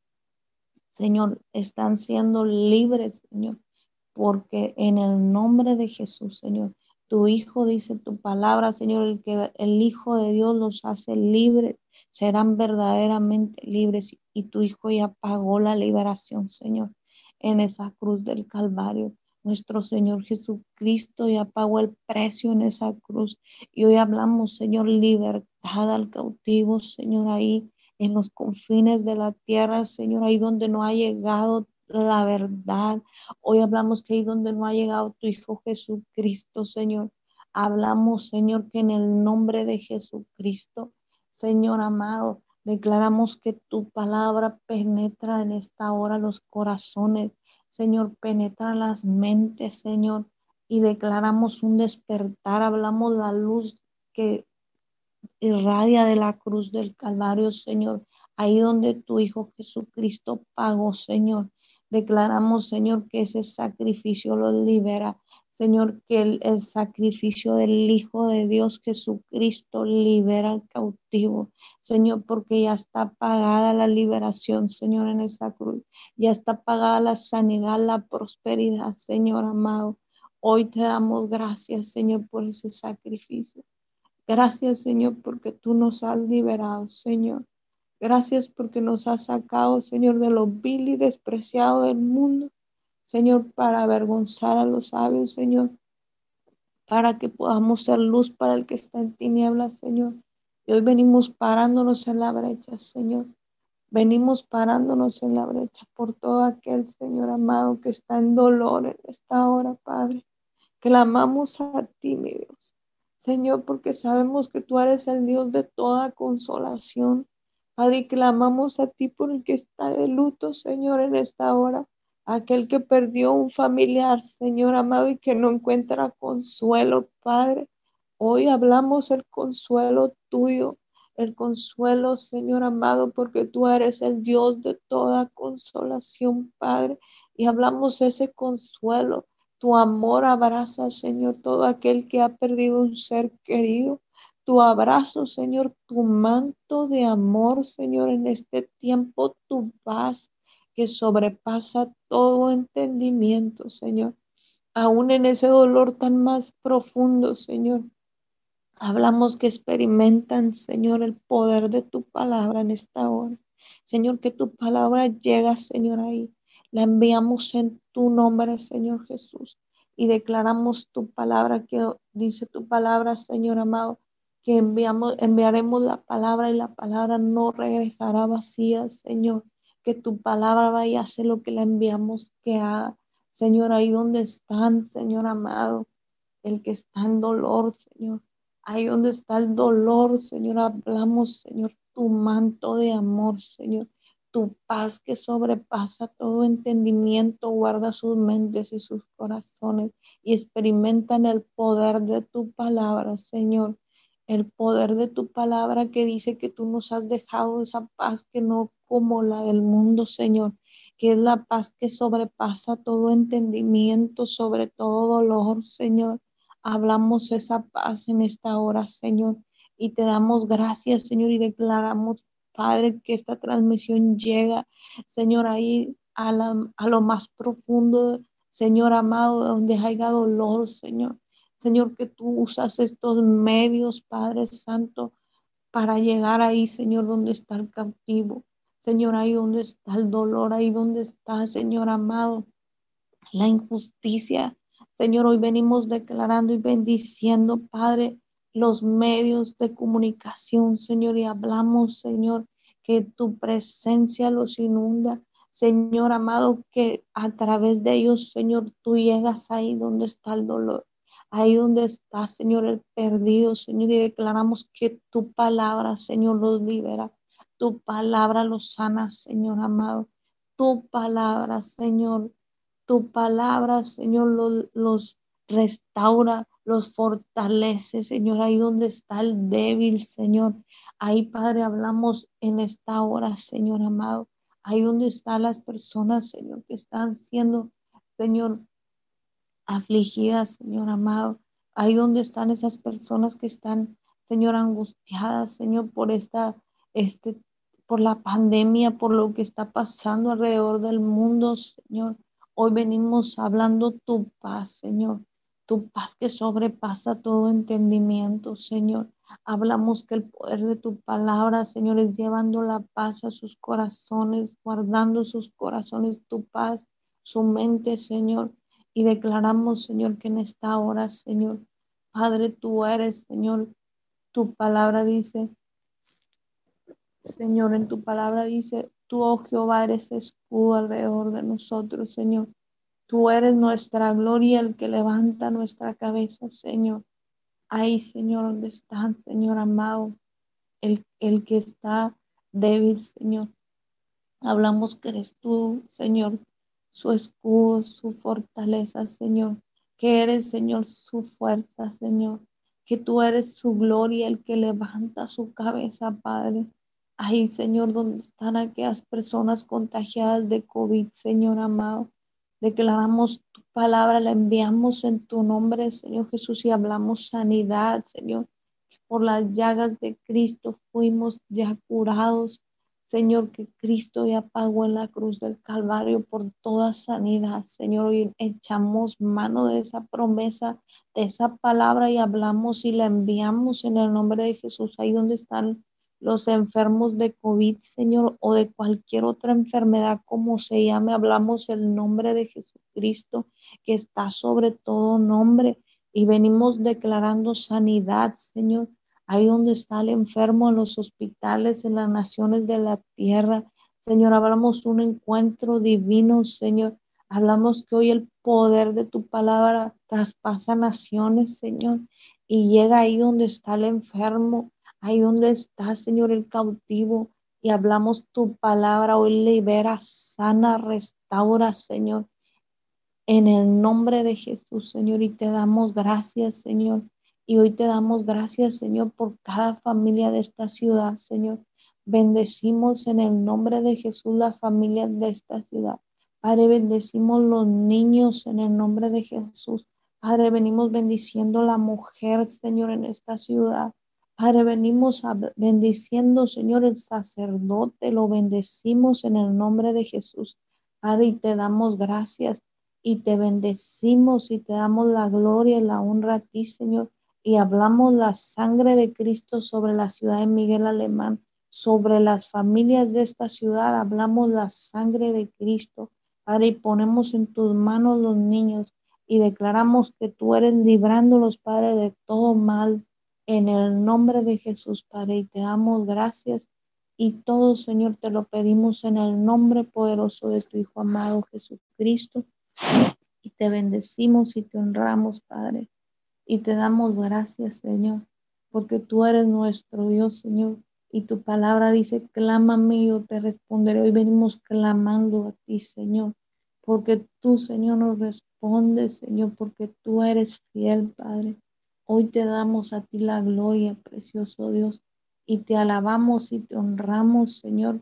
Señor, están siendo libres, Señor, porque en el nombre de Jesús, Señor, tu Hijo dice tu palabra, Señor, el que el Hijo de Dios los hace libres, serán verdaderamente libres y tu Hijo ya pagó la liberación, Señor, en esa cruz del Calvario. Nuestro Señor Jesucristo ya pagó el precio en esa cruz. Y hoy hablamos, Señor, libertad al cautivo, Señor, ahí en los confines de la tierra, Señor, ahí donde no ha llegado la verdad. Hoy hablamos que ahí donde no ha llegado tu Hijo Jesucristo, Señor. Hablamos, Señor, que en el nombre de Jesucristo, Señor amado, declaramos que tu palabra penetra en esta hora los corazones, Señor, penetra las mentes, Señor, y declaramos un despertar, hablamos la luz que irradia de la cruz del Calvario, Señor, ahí donde tu Hijo Jesucristo pagó, Señor. Declaramos, Señor, que ese sacrificio los libera. Señor, que el, sacrificio del Hijo de Dios Jesucristo libera al cautivo. Señor, porque ya está pagada la liberación, Señor, en esta cruz. Ya está pagada la sanidad, la prosperidad, Señor amado. Hoy te damos gracias, Señor, por ese sacrificio. Gracias, Señor, porque tú nos has liberado, Señor. Gracias porque nos has sacado, Señor, de lo vil y despreciado del mundo. Señor, para avergonzar a los sabios, Señor, para que podamos ser luz para el que está en tinieblas, Señor. Y hoy venimos parándonos en la brecha, Señor. Venimos parándonos en la brecha por todo aquel, Señor amado, que está en dolor en esta hora, Padre. Clamamos a ti, mi Dios. Señor, porque sabemos que tú eres el Dios de toda consolación. Padre, clamamos a ti por el que está de luto, Señor, en esta hora. Aquel que perdió un familiar, Señor amado, y que no encuentra consuelo, Padre. Hoy hablamos el consuelo tuyo, el consuelo, Señor amado, porque tú eres el Dios de toda consolación, Padre. Y hablamos ese consuelo. Tu amor abraza, Señor, todo aquel que ha perdido un ser querido tu abrazo, Señor, tu manto de amor, Señor, en este tiempo, tu paz que sobrepasa todo entendimiento, Señor. Aún en ese dolor tan más profundo, Señor. Hablamos que experimentan, Señor, el poder de tu palabra en esta hora. Señor, que tu palabra llega, Señor, ahí. La enviamos en tu nombre, Señor Jesús. Y declaramos tu palabra que dice tu palabra, Señor amado, que enviamos, enviaremos la palabra y la palabra no regresará vacía, Señor. Que tu palabra vaya a hacer lo que la enviamos que haga. Señor, ahí donde están, Señor amado, el que está en dolor, Señor. Ahí donde está el dolor, Señor, hablamos, Señor, tu manto de amor, Señor. Tu paz que sobrepasa todo entendimiento, guarda sus mentes y sus corazones y experimentan el poder de tu palabra, Señor el poder de tu palabra que dice que tú nos has dejado esa paz que no como la del mundo, Señor, que es la paz que sobrepasa todo entendimiento, sobre todo dolor, Señor. Hablamos esa paz en esta hora, Señor, Y te damos gracias, Señor, y declaramos, Padre, que esta transmisión llega, Señor, ahí a, lo más profundo, Señor amado, donde haya dolor, Señor. Señor, que tú usas estos medios, Padre Santo, para llegar ahí, Señor, donde está el cautivo. Señor, ahí donde está el dolor, ahí donde está, Señor amado, la injusticia. Señor, hoy venimos declarando y bendiciendo, Padre, los medios de comunicación, Señor, y hablamos, Señor, que tu presencia los inunda. Señor amado, que a través de ellos, Señor, tú llegas ahí donde está el dolor, ahí donde está, Señor, el perdido, Señor, y declaramos que tu palabra, Señor, los libera, tu palabra los sana, Señor amado, tu palabra, Señor, tu palabra, Señor, los, restaura, los fortalece, Señor, ahí donde está el débil, Señor. Ahí, Padre, hablamos en esta hora, Señor amado. Ahí donde están las personas, Señor, que están siendo, Señor, afligidas, Señor amado. Ahí donde están esas personas que están, Señor, angustiadas, Señor, por esta, este, por la pandemia, por lo que está pasando alrededor del mundo, Señor. Hoy venimos hablando tu paz, Señor, tu paz que sobrepasa todo entendimiento, Señor. Hablamos que el poder de tu palabra, Señor, es llevando la paz a sus corazones, guardando sus corazones tu paz, su mente, Señor. Y declaramos, Señor, que en esta hora, Señor, Padre, tú eres, Señor. Tu palabra dice, Señor, en tu palabra dice, Tú, oh Jehová, eres escudo alrededor de nosotros, Señor. Tú eres nuestra gloria, el que levanta nuestra cabeza, Señor. Ahí, Señor, donde están, Señor amado, el, el que está débil, Señor. Hablamos que eres tú, Señor, su escudo, su fortaleza, Señor. Que eres, Señor, su fuerza, Señor. Que tú eres su gloria, el que levanta su cabeza, Padre. Ahí, Señor, donde están aquellas personas contagiadas de COVID, Señor amado. Declaramos tu palabra, la enviamos en tu nombre, Señor Jesús, y hablamos sanidad, Señor. por las llagas de Cristo fuimos ya curados. Señor, que Cristo ya pagó en la cruz del Calvario por toda sanidad. Señor, hoy echamos mano de esa promesa, de esa palabra y hablamos y la enviamos en el nombre de Jesús, ahí donde están los enfermos de COVID, Señor, o de cualquier otra enfermedad, como se llame, hablamos el nombre de Jesucristo, que está sobre todo nombre, y venimos declarando sanidad, Señor, ahí donde está el enfermo, en los hospitales, en las naciones de la tierra. Señor, hablamos un encuentro divino, Señor. Hablamos que hoy el poder de tu palabra traspasa naciones, Señor, y llega ahí donde está el enfermo, ahí donde está, Señor, el cautivo, y hablamos tu palabra, hoy libera, sana, restaura, Señor, en el nombre de Jesús, Señor, y te damos gracias, Señor. Y hoy te damos gracias, Señor, por cada familia de esta ciudad, Señor. Bendecimos en el nombre de Jesús las familias de esta ciudad. Padre, bendecimos los niños en el nombre de Jesús. Padre, venimos bendiciendo la mujer, Señor, en esta ciudad. Padre, venimos bendiciendo, Señor, el sacerdote, lo bendecimos en el nombre de Jesús. Padre, y te damos gracias y te bendecimos y te damos la gloria y la honra a ti, Señor. Y hablamos la sangre de Cristo sobre la ciudad de Miguel Alemán, sobre las familias de esta ciudad. Hablamos la sangre de Cristo, Padre, y ponemos en tus manos los niños y declaramos que tú eres librándolos, Padre, de todo mal en el nombre de Jesús, Padre, y te damos gracias y todo, Señor, te lo pedimos en el nombre poderoso de tu Hijo amado Jesucristo. Y te bendecimos y te honramos, Padre. Y te damos gracias, Señor, porque tú eres nuestro Dios, Señor. Y tu palabra dice, clámame y yo te responderé. Hoy venimos clamando a ti, Señor, porque tú, Señor, nos respondes, Señor, porque tú eres fiel, Padre. Hoy te damos a ti la gloria, precioso Dios, y te alabamos y te honramos, Señor.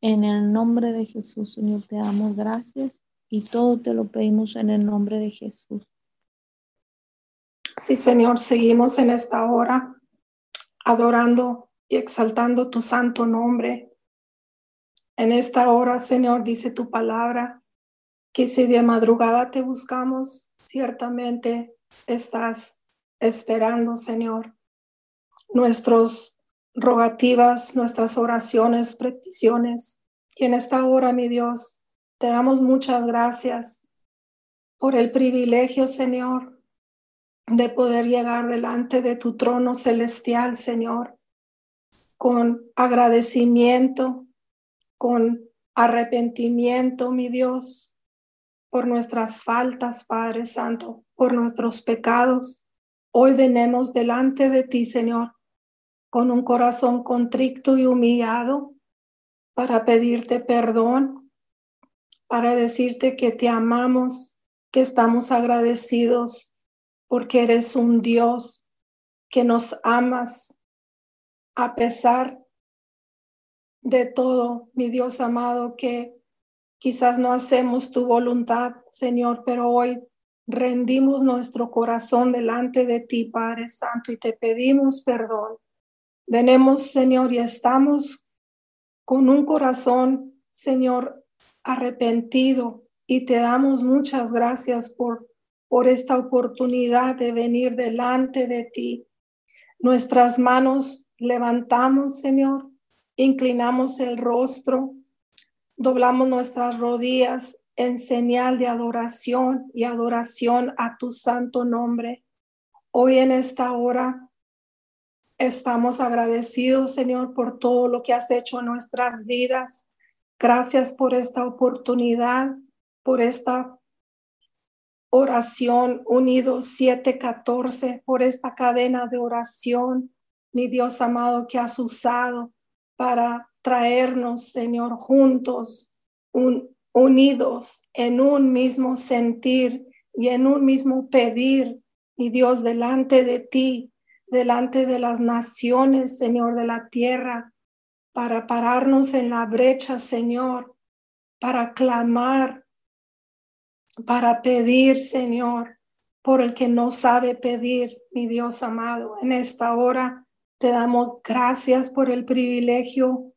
En el nombre de Jesús, Señor, te damos gracias y todo te lo pedimos en el nombre de Jesús. Sí, Señor, seguimos en esta hora adorando y exaltando tu santo nombre. En esta hora, Señor, dice tu palabra, que si de madrugada te buscamos, ciertamente estás esperando, Señor. Nuestros rogativas, nuestras oraciones, peticiones. Y en esta hora, mi Dios, te damos muchas gracias por el privilegio, Señor, de poder llegar delante de tu trono celestial, Señor, con agradecimiento, con arrepentimiento, mi Dios, por nuestras faltas, Padre Santo, por nuestros pecados. Hoy venemos delante de ti, Señor, con un corazón contrito y humillado para pedirte perdón, para decirte que te amamos, que estamos agradecidos porque eres un Dios que nos amas a pesar de todo, mi Dios amado, que quizás no hacemos tu voluntad, Señor, pero hoy rendimos nuestro corazón delante de ti, Padre Santo, y te pedimos perdón. Venemos, Señor, y estamos con un corazón, Señor, arrepentido, y te damos muchas gracias por por esta oportunidad de venir delante de ti. Nuestras manos levantamos, Señor, inclinamos el rostro, doblamos nuestras rodillas en señal de adoración y adoración a tu santo nombre. Hoy en esta hora estamos agradecidos, Señor, por todo lo que has hecho en nuestras vidas. Gracias por esta oportunidad, por esta oración unidos 714 por esta cadena de oración, mi Dios amado, que has usado para traernos, Señor, juntos, unidos en un mismo sentir y en un mismo pedir, mi Dios, delante de ti, delante de las naciones, Señor, de la tierra, para pararnos en la brecha, Señor, para clamar para pedir, Señor, por el que no sabe pedir, mi Dios amado. En esta hora te damos gracias por el privilegio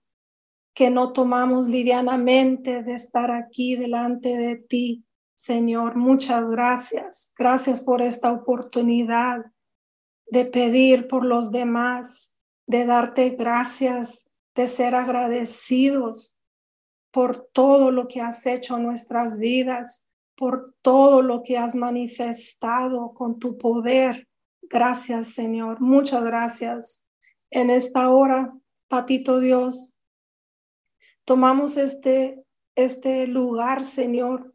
que no tomamos livianamente de estar aquí delante de ti, Señor. Muchas gracias. Gracias por esta oportunidad de pedir por los demás, de darte gracias, de ser agradecidos por todo lo que has hecho en nuestras vidas por todo lo que has manifestado con tu poder. Gracias, Señor. Muchas gracias. En esta hora, Papito Dios, tomamos este, este lugar, Señor,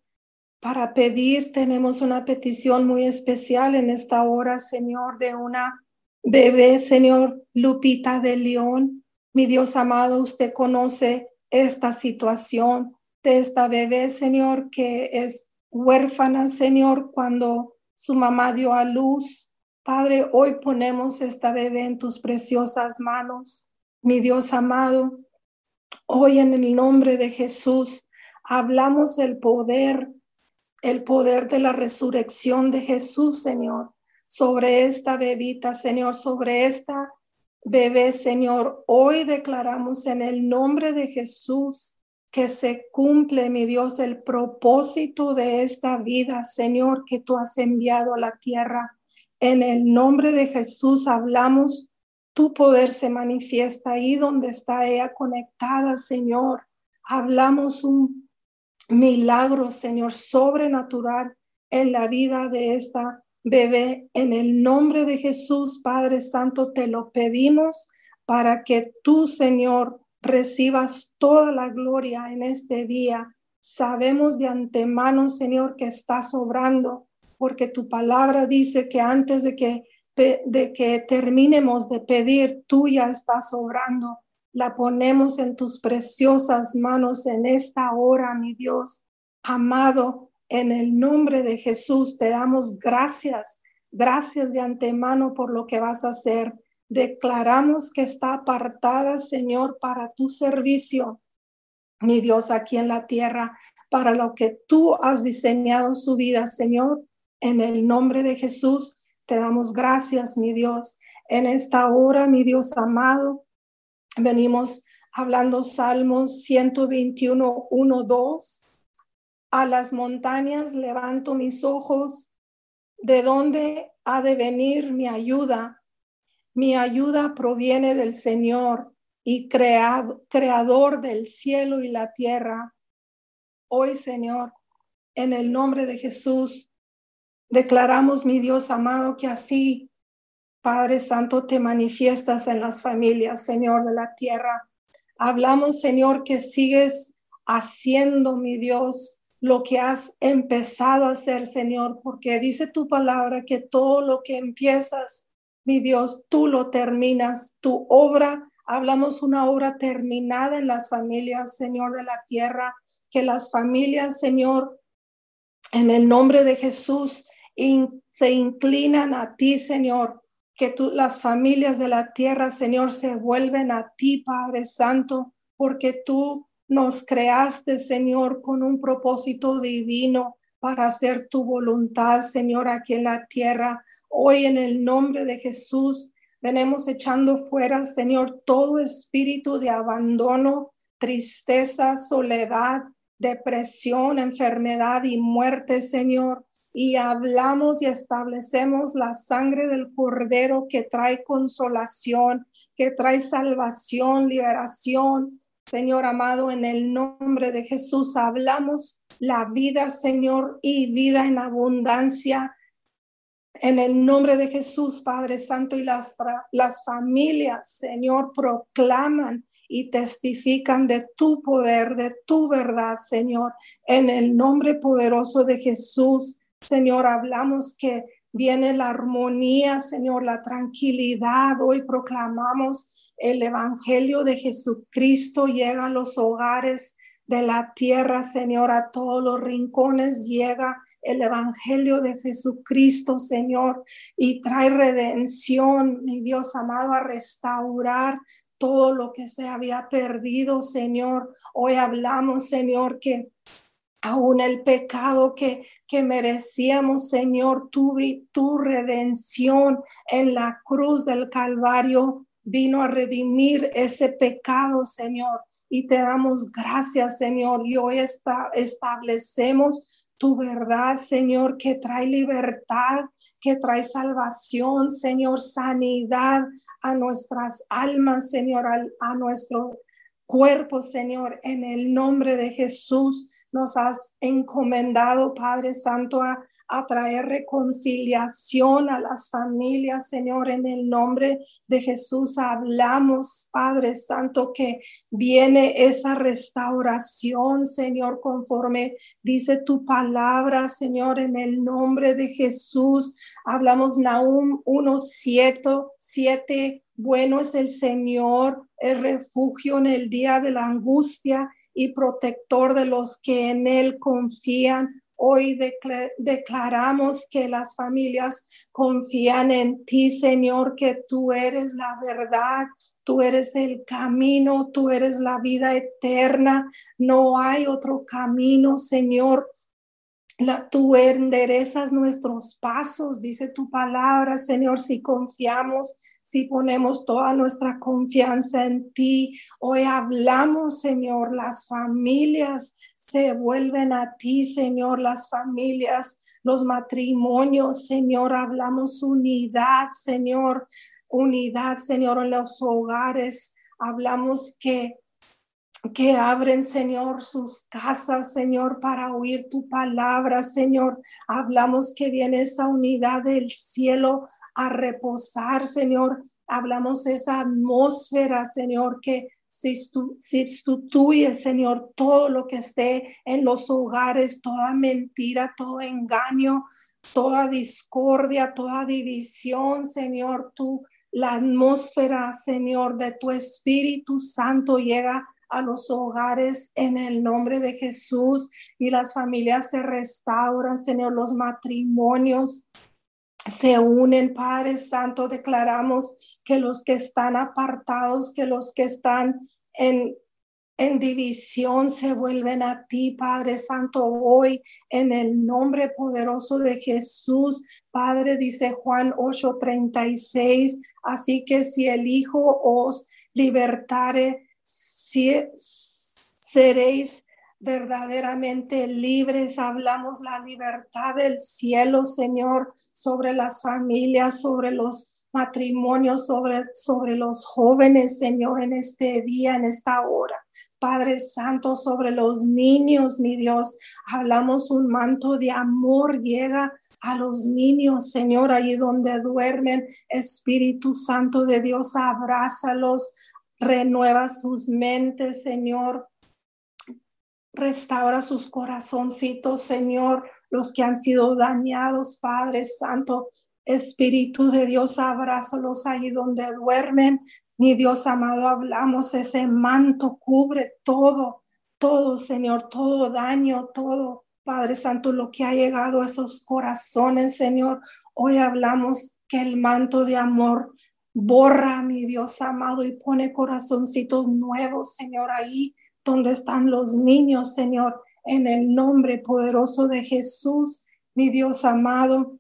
para pedir. Tenemos una petición muy especial en esta hora, Señor, de una bebé, Señor, Lupita de León. Mi Dios amado, usted conoce esta situación de esta bebé, Señor, que es huérfana, Señor, cuando su mamá dio a luz. Padre, hoy ponemos esta bebé en tus preciosas manos, mi Dios amado. Hoy en el nombre de Jesús hablamos del poder, el poder de la resurrección de Jesús, Señor, sobre esta bebita, Señor, sobre esta bebé, Señor. Hoy declaramos en el nombre de Jesús que se cumple, mi Dios, el propósito de esta vida, Señor, que tú has enviado a la tierra. En el nombre de Jesús hablamos, tu poder se manifiesta ahí donde está ella conectada, Señor. Hablamos un milagro, Señor, sobrenatural en la vida de esta bebé. En el nombre de Jesús, Padre Santo, te lo pedimos para que tú, Señor, recibas toda la gloria en este día. Sabemos de antemano, Señor, que estás obrando, porque tu palabra dice que antes de que, de que terminemos de pedir, tú ya estás obrando. La ponemos en tus preciosas manos en esta hora, mi Dios. Amado, en el nombre de Jesús te damos gracias, gracias de antemano por lo que vas a hacer. Declaramos que está apartada, Señor, para tu servicio, mi Dios, aquí en la tierra, para lo que tú has diseñado su vida, Señor. En el nombre de Jesús, te damos gracias, mi Dios. en esta hora, mi Dios amado. Venimos hablando Salmos 121, 1, 2. A las montañas levanto mis ojos. ¿De dónde ha de venir mi ayuda? Mi ayuda proviene del Señor y creado, creador del cielo y la tierra. Hoy, Señor, en el nombre de Jesús, declaramos, mi Dios amado, que así, Padre Santo, te manifiestas en las familias, Señor de la tierra. Hablamos, Señor, que sigues haciendo, mi Dios, lo que has empezado a hacer, Señor, porque dice tu palabra que todo lo que empiezas, mi Dios, tú lo terminas, tu obra, hablamos una obra terminada en las familias, Señor de la tierra, que las familias, Señor, en el nombre de Jesús, se inclinan a ti, Señor, que tú, las familias de la tierra, Señor, se vuelven a ti, Padre Santo, porque tú nos creaste, Señor, con un propósito divino para hacer tu voluntad, Señor, aquí en la tierra. Hoy en el nombre de Jesús venimos echando fuera, Señor, todo espíritu de abandono, tristeza, soledad, depresión, enfermedad y muerte, Señor y hablamos y establecemos la sangre del cordero que trae consolación, que trae salvación, liberación. Señor amado, en el nombre de Jesús hablamos la vida, Señor, y vida en abundancia. En el nombre de Jesús, Padre Santo, y las, las familias, Señor, proclaman y testifican de tu poder, de tu verdad, Señor. En el nombre poderoso de Jesús, Señor, hablamos que viene la armonía, Señor, la tranquilidad. Hoy proclamamos el Evangelio de Jesucristo, llega a los hogares de la tierra, Señor, a todos los rincones llega el Evangelio de Jesucristo, Señor, y trae redención, mi Dios amado, a restaurar todo lo que se había perdido, Señor. Hoy hablamos, Señor, que aún el pecado que, que merecíamos, Señor, tu, tu redención en la cruz del Calvario vino a redimir ese pecado, Señor. Y te damos gracias, Señor. Y hoy establecemos tu verdad, Señor, que trae libertad, que trae salvación, Señor, sanidad a nuestras almas, Señor, a nuestro cuerpo, Señor, en el nombre de Jesús nos has encomendado, Padre Santo, a, traer reconciliación a las familias, Señor, en el nombre de Jesús. Hablamos, Padre Santo, que viene esa restauración, Señor, conforme dice tu palabra, Señor, en el nombre de Jesús. Hablamos Nahum 1.7, 7, bueno es el Señor, el refugio en el día de la angustia y protector de los que en Él confían. Hoy declaramos que las familias confían en ti, Señor, que tú eres la verdad, tú eres el camino, tú eres la vida eterna. No hay otro camino, Señor. La, tú enderezas nuestros pasos, dice tu palabra, Señor, si confiamos, si ponemos toda nuestra confianza en ti. Hoy hablamos, Señor, las familias se vuelven a ti, Señor, las familias, los matrimonios, Señor, hablamos unidad, Señor, unidad, Señor, en los hogares. Hablamos que que abren, Señor, sus casas, Señor, para oír tu palabra, Señor. Hablamos que viene esa unidad del cielo a reposar, Señor. Hablamos esa atmósfera, Señor, que sustituye, Señor, todo lo que esté en los hogares, toda mentira, todo engaño, toda discordia, toda división, Señor, tú, la atmósfera, Señor, de tu Espíritu Santo llega a los hogares en el nombre de Jesús y las familias se restauran, Señor, los matrimonios se unen, Padre Santo, declaramos que los que están apartados, que los que están en en división se vuelven a ti, Padre Santo, hoy en el nombre poderoso de Jesús. Padre, dice Juan 8:36, así que si el Hijo os libertare, si, seréis verdaderamente libres. Hablamos la libertad del cielo, Señor, sobre las familias, sobre los matrimonios, sobre, sobre los jóvenes, Señor, en este día, en esta hora. Padre Santo, sobre los niños, mi Dios, hablamos un manto de amor, llega a los niños, Señor, ahí donde duermen. Espíritu Santo de Dios, abrázalos, renueva sus mentes, Señor. Restaura sus corazoncitos, Señor, los que han sido dañados, Padre Santo. Espíritu de Dios, abrázalos ahí donde duermen. Mi Dios amado, hablamos, ese manto cubre todo, todo, Señor, todo daño, todo, Padre Santo, lo que ha llegado a esos corazones, Señor. Hoy hablamos que el manto de amor borra, mi Dios amado, y pone corazoncitos nuevos, Señor, ahí donde están los niños, Señor, en el nombre poderoso de Jesús, mi Dios amado.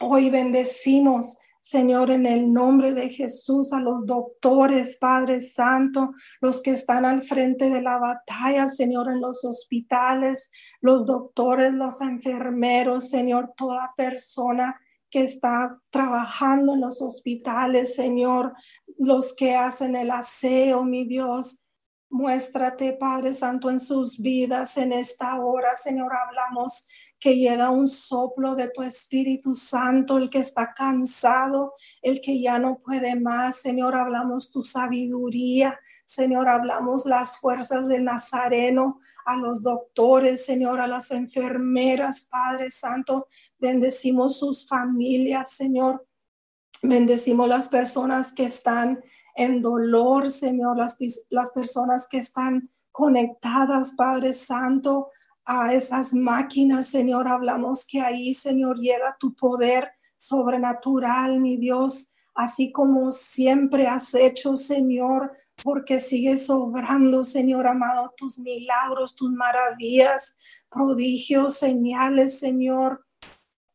Hoy bendecimos, Señor, en el nombre de Jesús, a los doctores, Padre Santo, los que están al frente de la batalla, Señor, en los hospitales, los doctores, los enfermeros, Señor, toda persona que está trabajando en los hospitales, Señor, los que hacen el aseo, mi Dios, Muéstrate, Padre Santo, en sus vidas en esta hora, Señor. Hablamos que llega un soplo de tu Espíritu Santo, el que está cansado, el que ya no puede más. Señor, hablamos tu sabiduría. Señor, hablamos las fuerzas del Nazareno a los doctores, Señor, a las enfermeras, Padre Santo. Bendecimos sus familias, Señor. Bendecimos las personas que están en dolor, Señor, las, las personas que están conectadas, Padre Santo, a esas máquinas, Señor. Hablamos que ahí, Señor, llega tu poder sobrenatural, mi Dios, así como siempre has hecho, Señor, porque sigues obrando, Señor amado, tus milagros, tus maravillas, prodigios, señales, Señor.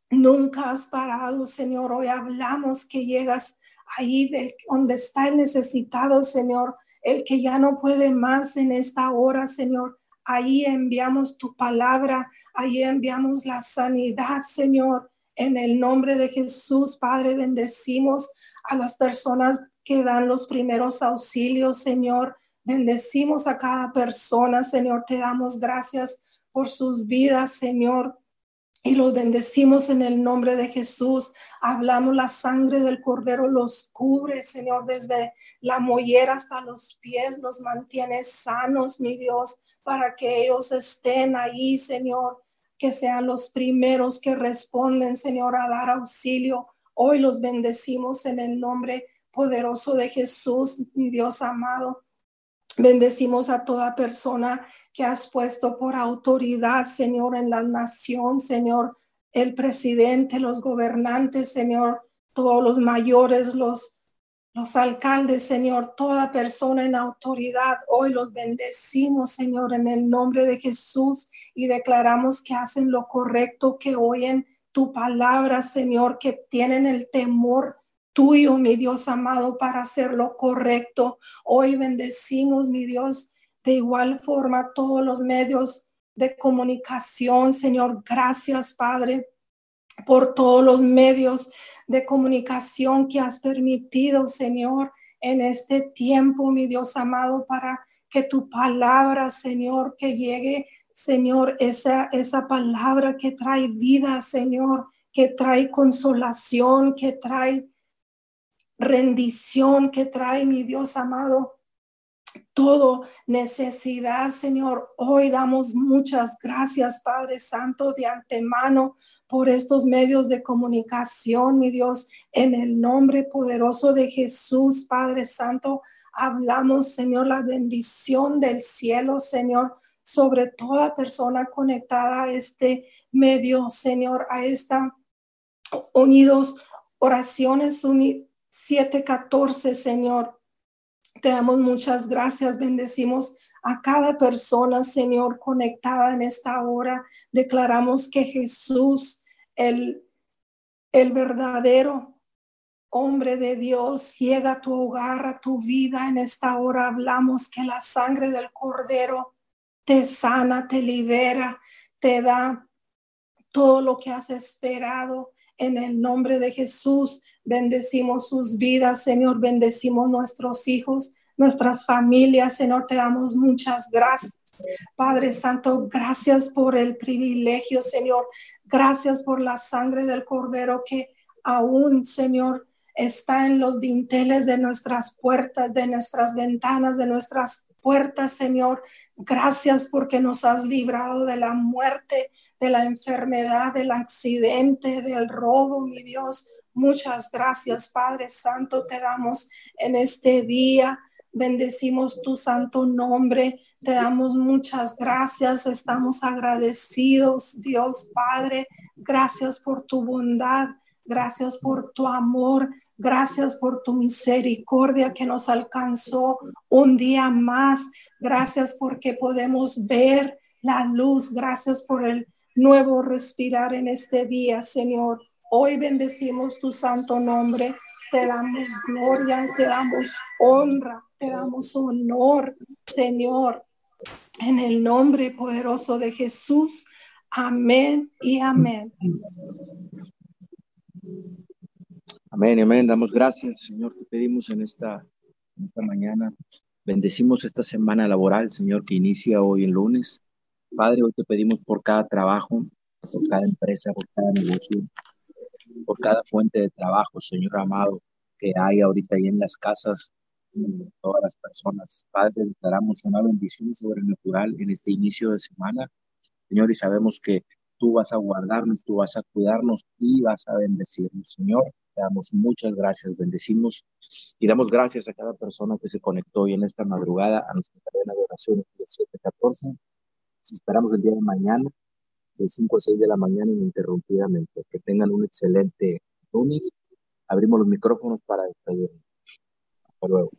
Nunca has parado, Señor. Hoy hablamos que llegas ahí del, donde está el necesitado, Señor, el que ya no puede más en esta hora, Señor. Ahí enviamos tu palabra, ahí enviamos la sanidad, Señor. En el nombre de Jesús, Padre, bendecimos a las personas que dan los primeros auxilios, Señor. Bendecimos a cada persona, Señor. Te damos gracias por sus vidas, Señor y los bendecimos en el nombre de Jesús. Hablamos la sangre del cordero, los cubre, Señor, desde la mollera hasta los pies, los mantiene sanos, mi Dios, para que ellos estén ahí, Señor, que sean los primeros que responden, Señor, a dar auxilio. Hoy los bendecimos en el nombre poderoso de Jesús, mi Dios amado. Bendecimos a toda persona que has puesto por autoridad, Señor, en la nación, Señor, el presidente, los gobernantes, Señor, todos los mayores, los, los alcaldes, Señor, toda persona en autoridad. Hoy los bendecimos, Señor, en el nombre de Jesús y declaramos que hacen lo correcto, que oyen tu palabra, Señor, que tienen el temor tuyo, mi Dios amado, para hacer lo correcto. Hoy bendecimos, mi Dios, de igual forma todos los medios de comunicación, Señor. Gracias, Padre, por todos los medios de comunicación que has permitido, Señor, en este tiempo, mi Dios amado, para que tu palabra, Señor, que llegue, Señor, esa, esa palabra que trae vida, Señor, que trae consolación, que trae rendición que trae mi Dios amado. Todo necesidad, Señor. Hoy damos muchas gracias, Padre Santo, de antemano por estos medios de comunicación, mi Dios, en el nombre poderoso de Jesús, Padre Santo. Hablamos, Señor, la bendición del cielo, Señor, sobre toda persona conectada a este medio, Señor, a esta unidos, oraciones unidas 7:14, Señor. Te damos muchas gracias, bendecimos a cada persona, Señor, conectada en esta hora. Declaramos que Jesús, el, el verdadero hombre de Dios, llega a tu hogar, a tu vida. En esta hora hablamos que la sangre del cordero te sana, te libera, te da todo lo que has esperado. En el nombre de Jesús, bendecimos sus vidas, Señor, bendecimos nuestros hijos, nuestras familias, Señor, te damos muchas gracias. Padre Santo, gracias por el privilegio, Señor. Gracias por la sangre del Cordero que aún, Señor, está en los dinteles de nuestras puertas, de nuestras ventanas, de nuestras puertas, Señor. Gracias porque nos has librado de la muerte, de la enfermedad, del accidente, del robo, mi Dios. Muchas gracias, Padre Santo, te damos en este día. Bendecimos tu santo nombre, te damos muchas gracias, estamos agradecidos, Dios Padre, gracias por tu bondad, gracias por tu amor, gracias por tu misericordia que nos alcanzó un día más, gracias porque podemos ver la luz, gracias por el nuevo respirar en este día, Señor. Hoy bendecimos tu santo nombre te damos gloria, te damos honra, te damos honor, Señor, en el nombre poderoso de Jesús. Amén y amén. Amén, amén. Damos gracias, Señor. Te pedimos en esta, mañana. Bendecimos esta semana laboral, Señor, que inicia hoy el lunes. Padre, hoy te pedimos por cada trabajo, por cada empresa, por cada negocio, por cada fuente de trabajo, Señor amado, que hay ahorita ahí en las casas, todas las personas. Padre, declaramos una bendición sobrenatural en este inicio de semana, Señor, y sabemos que tú vas a guardarnos, tú vas a cuidarnos y vas a bendecirnos, Señor. Damos muchas gracias, bendecimos y damos gracias a cada persona que se conectó hoy en esta madrugada a nuestra cadena de oración de 714. Esperamos el día de mañana de 5 a 6 de la mañana ininterrumpidamente. Que tengan un excelente lunes. Abrimos los micrófonos para despedirnos. Hasta luego.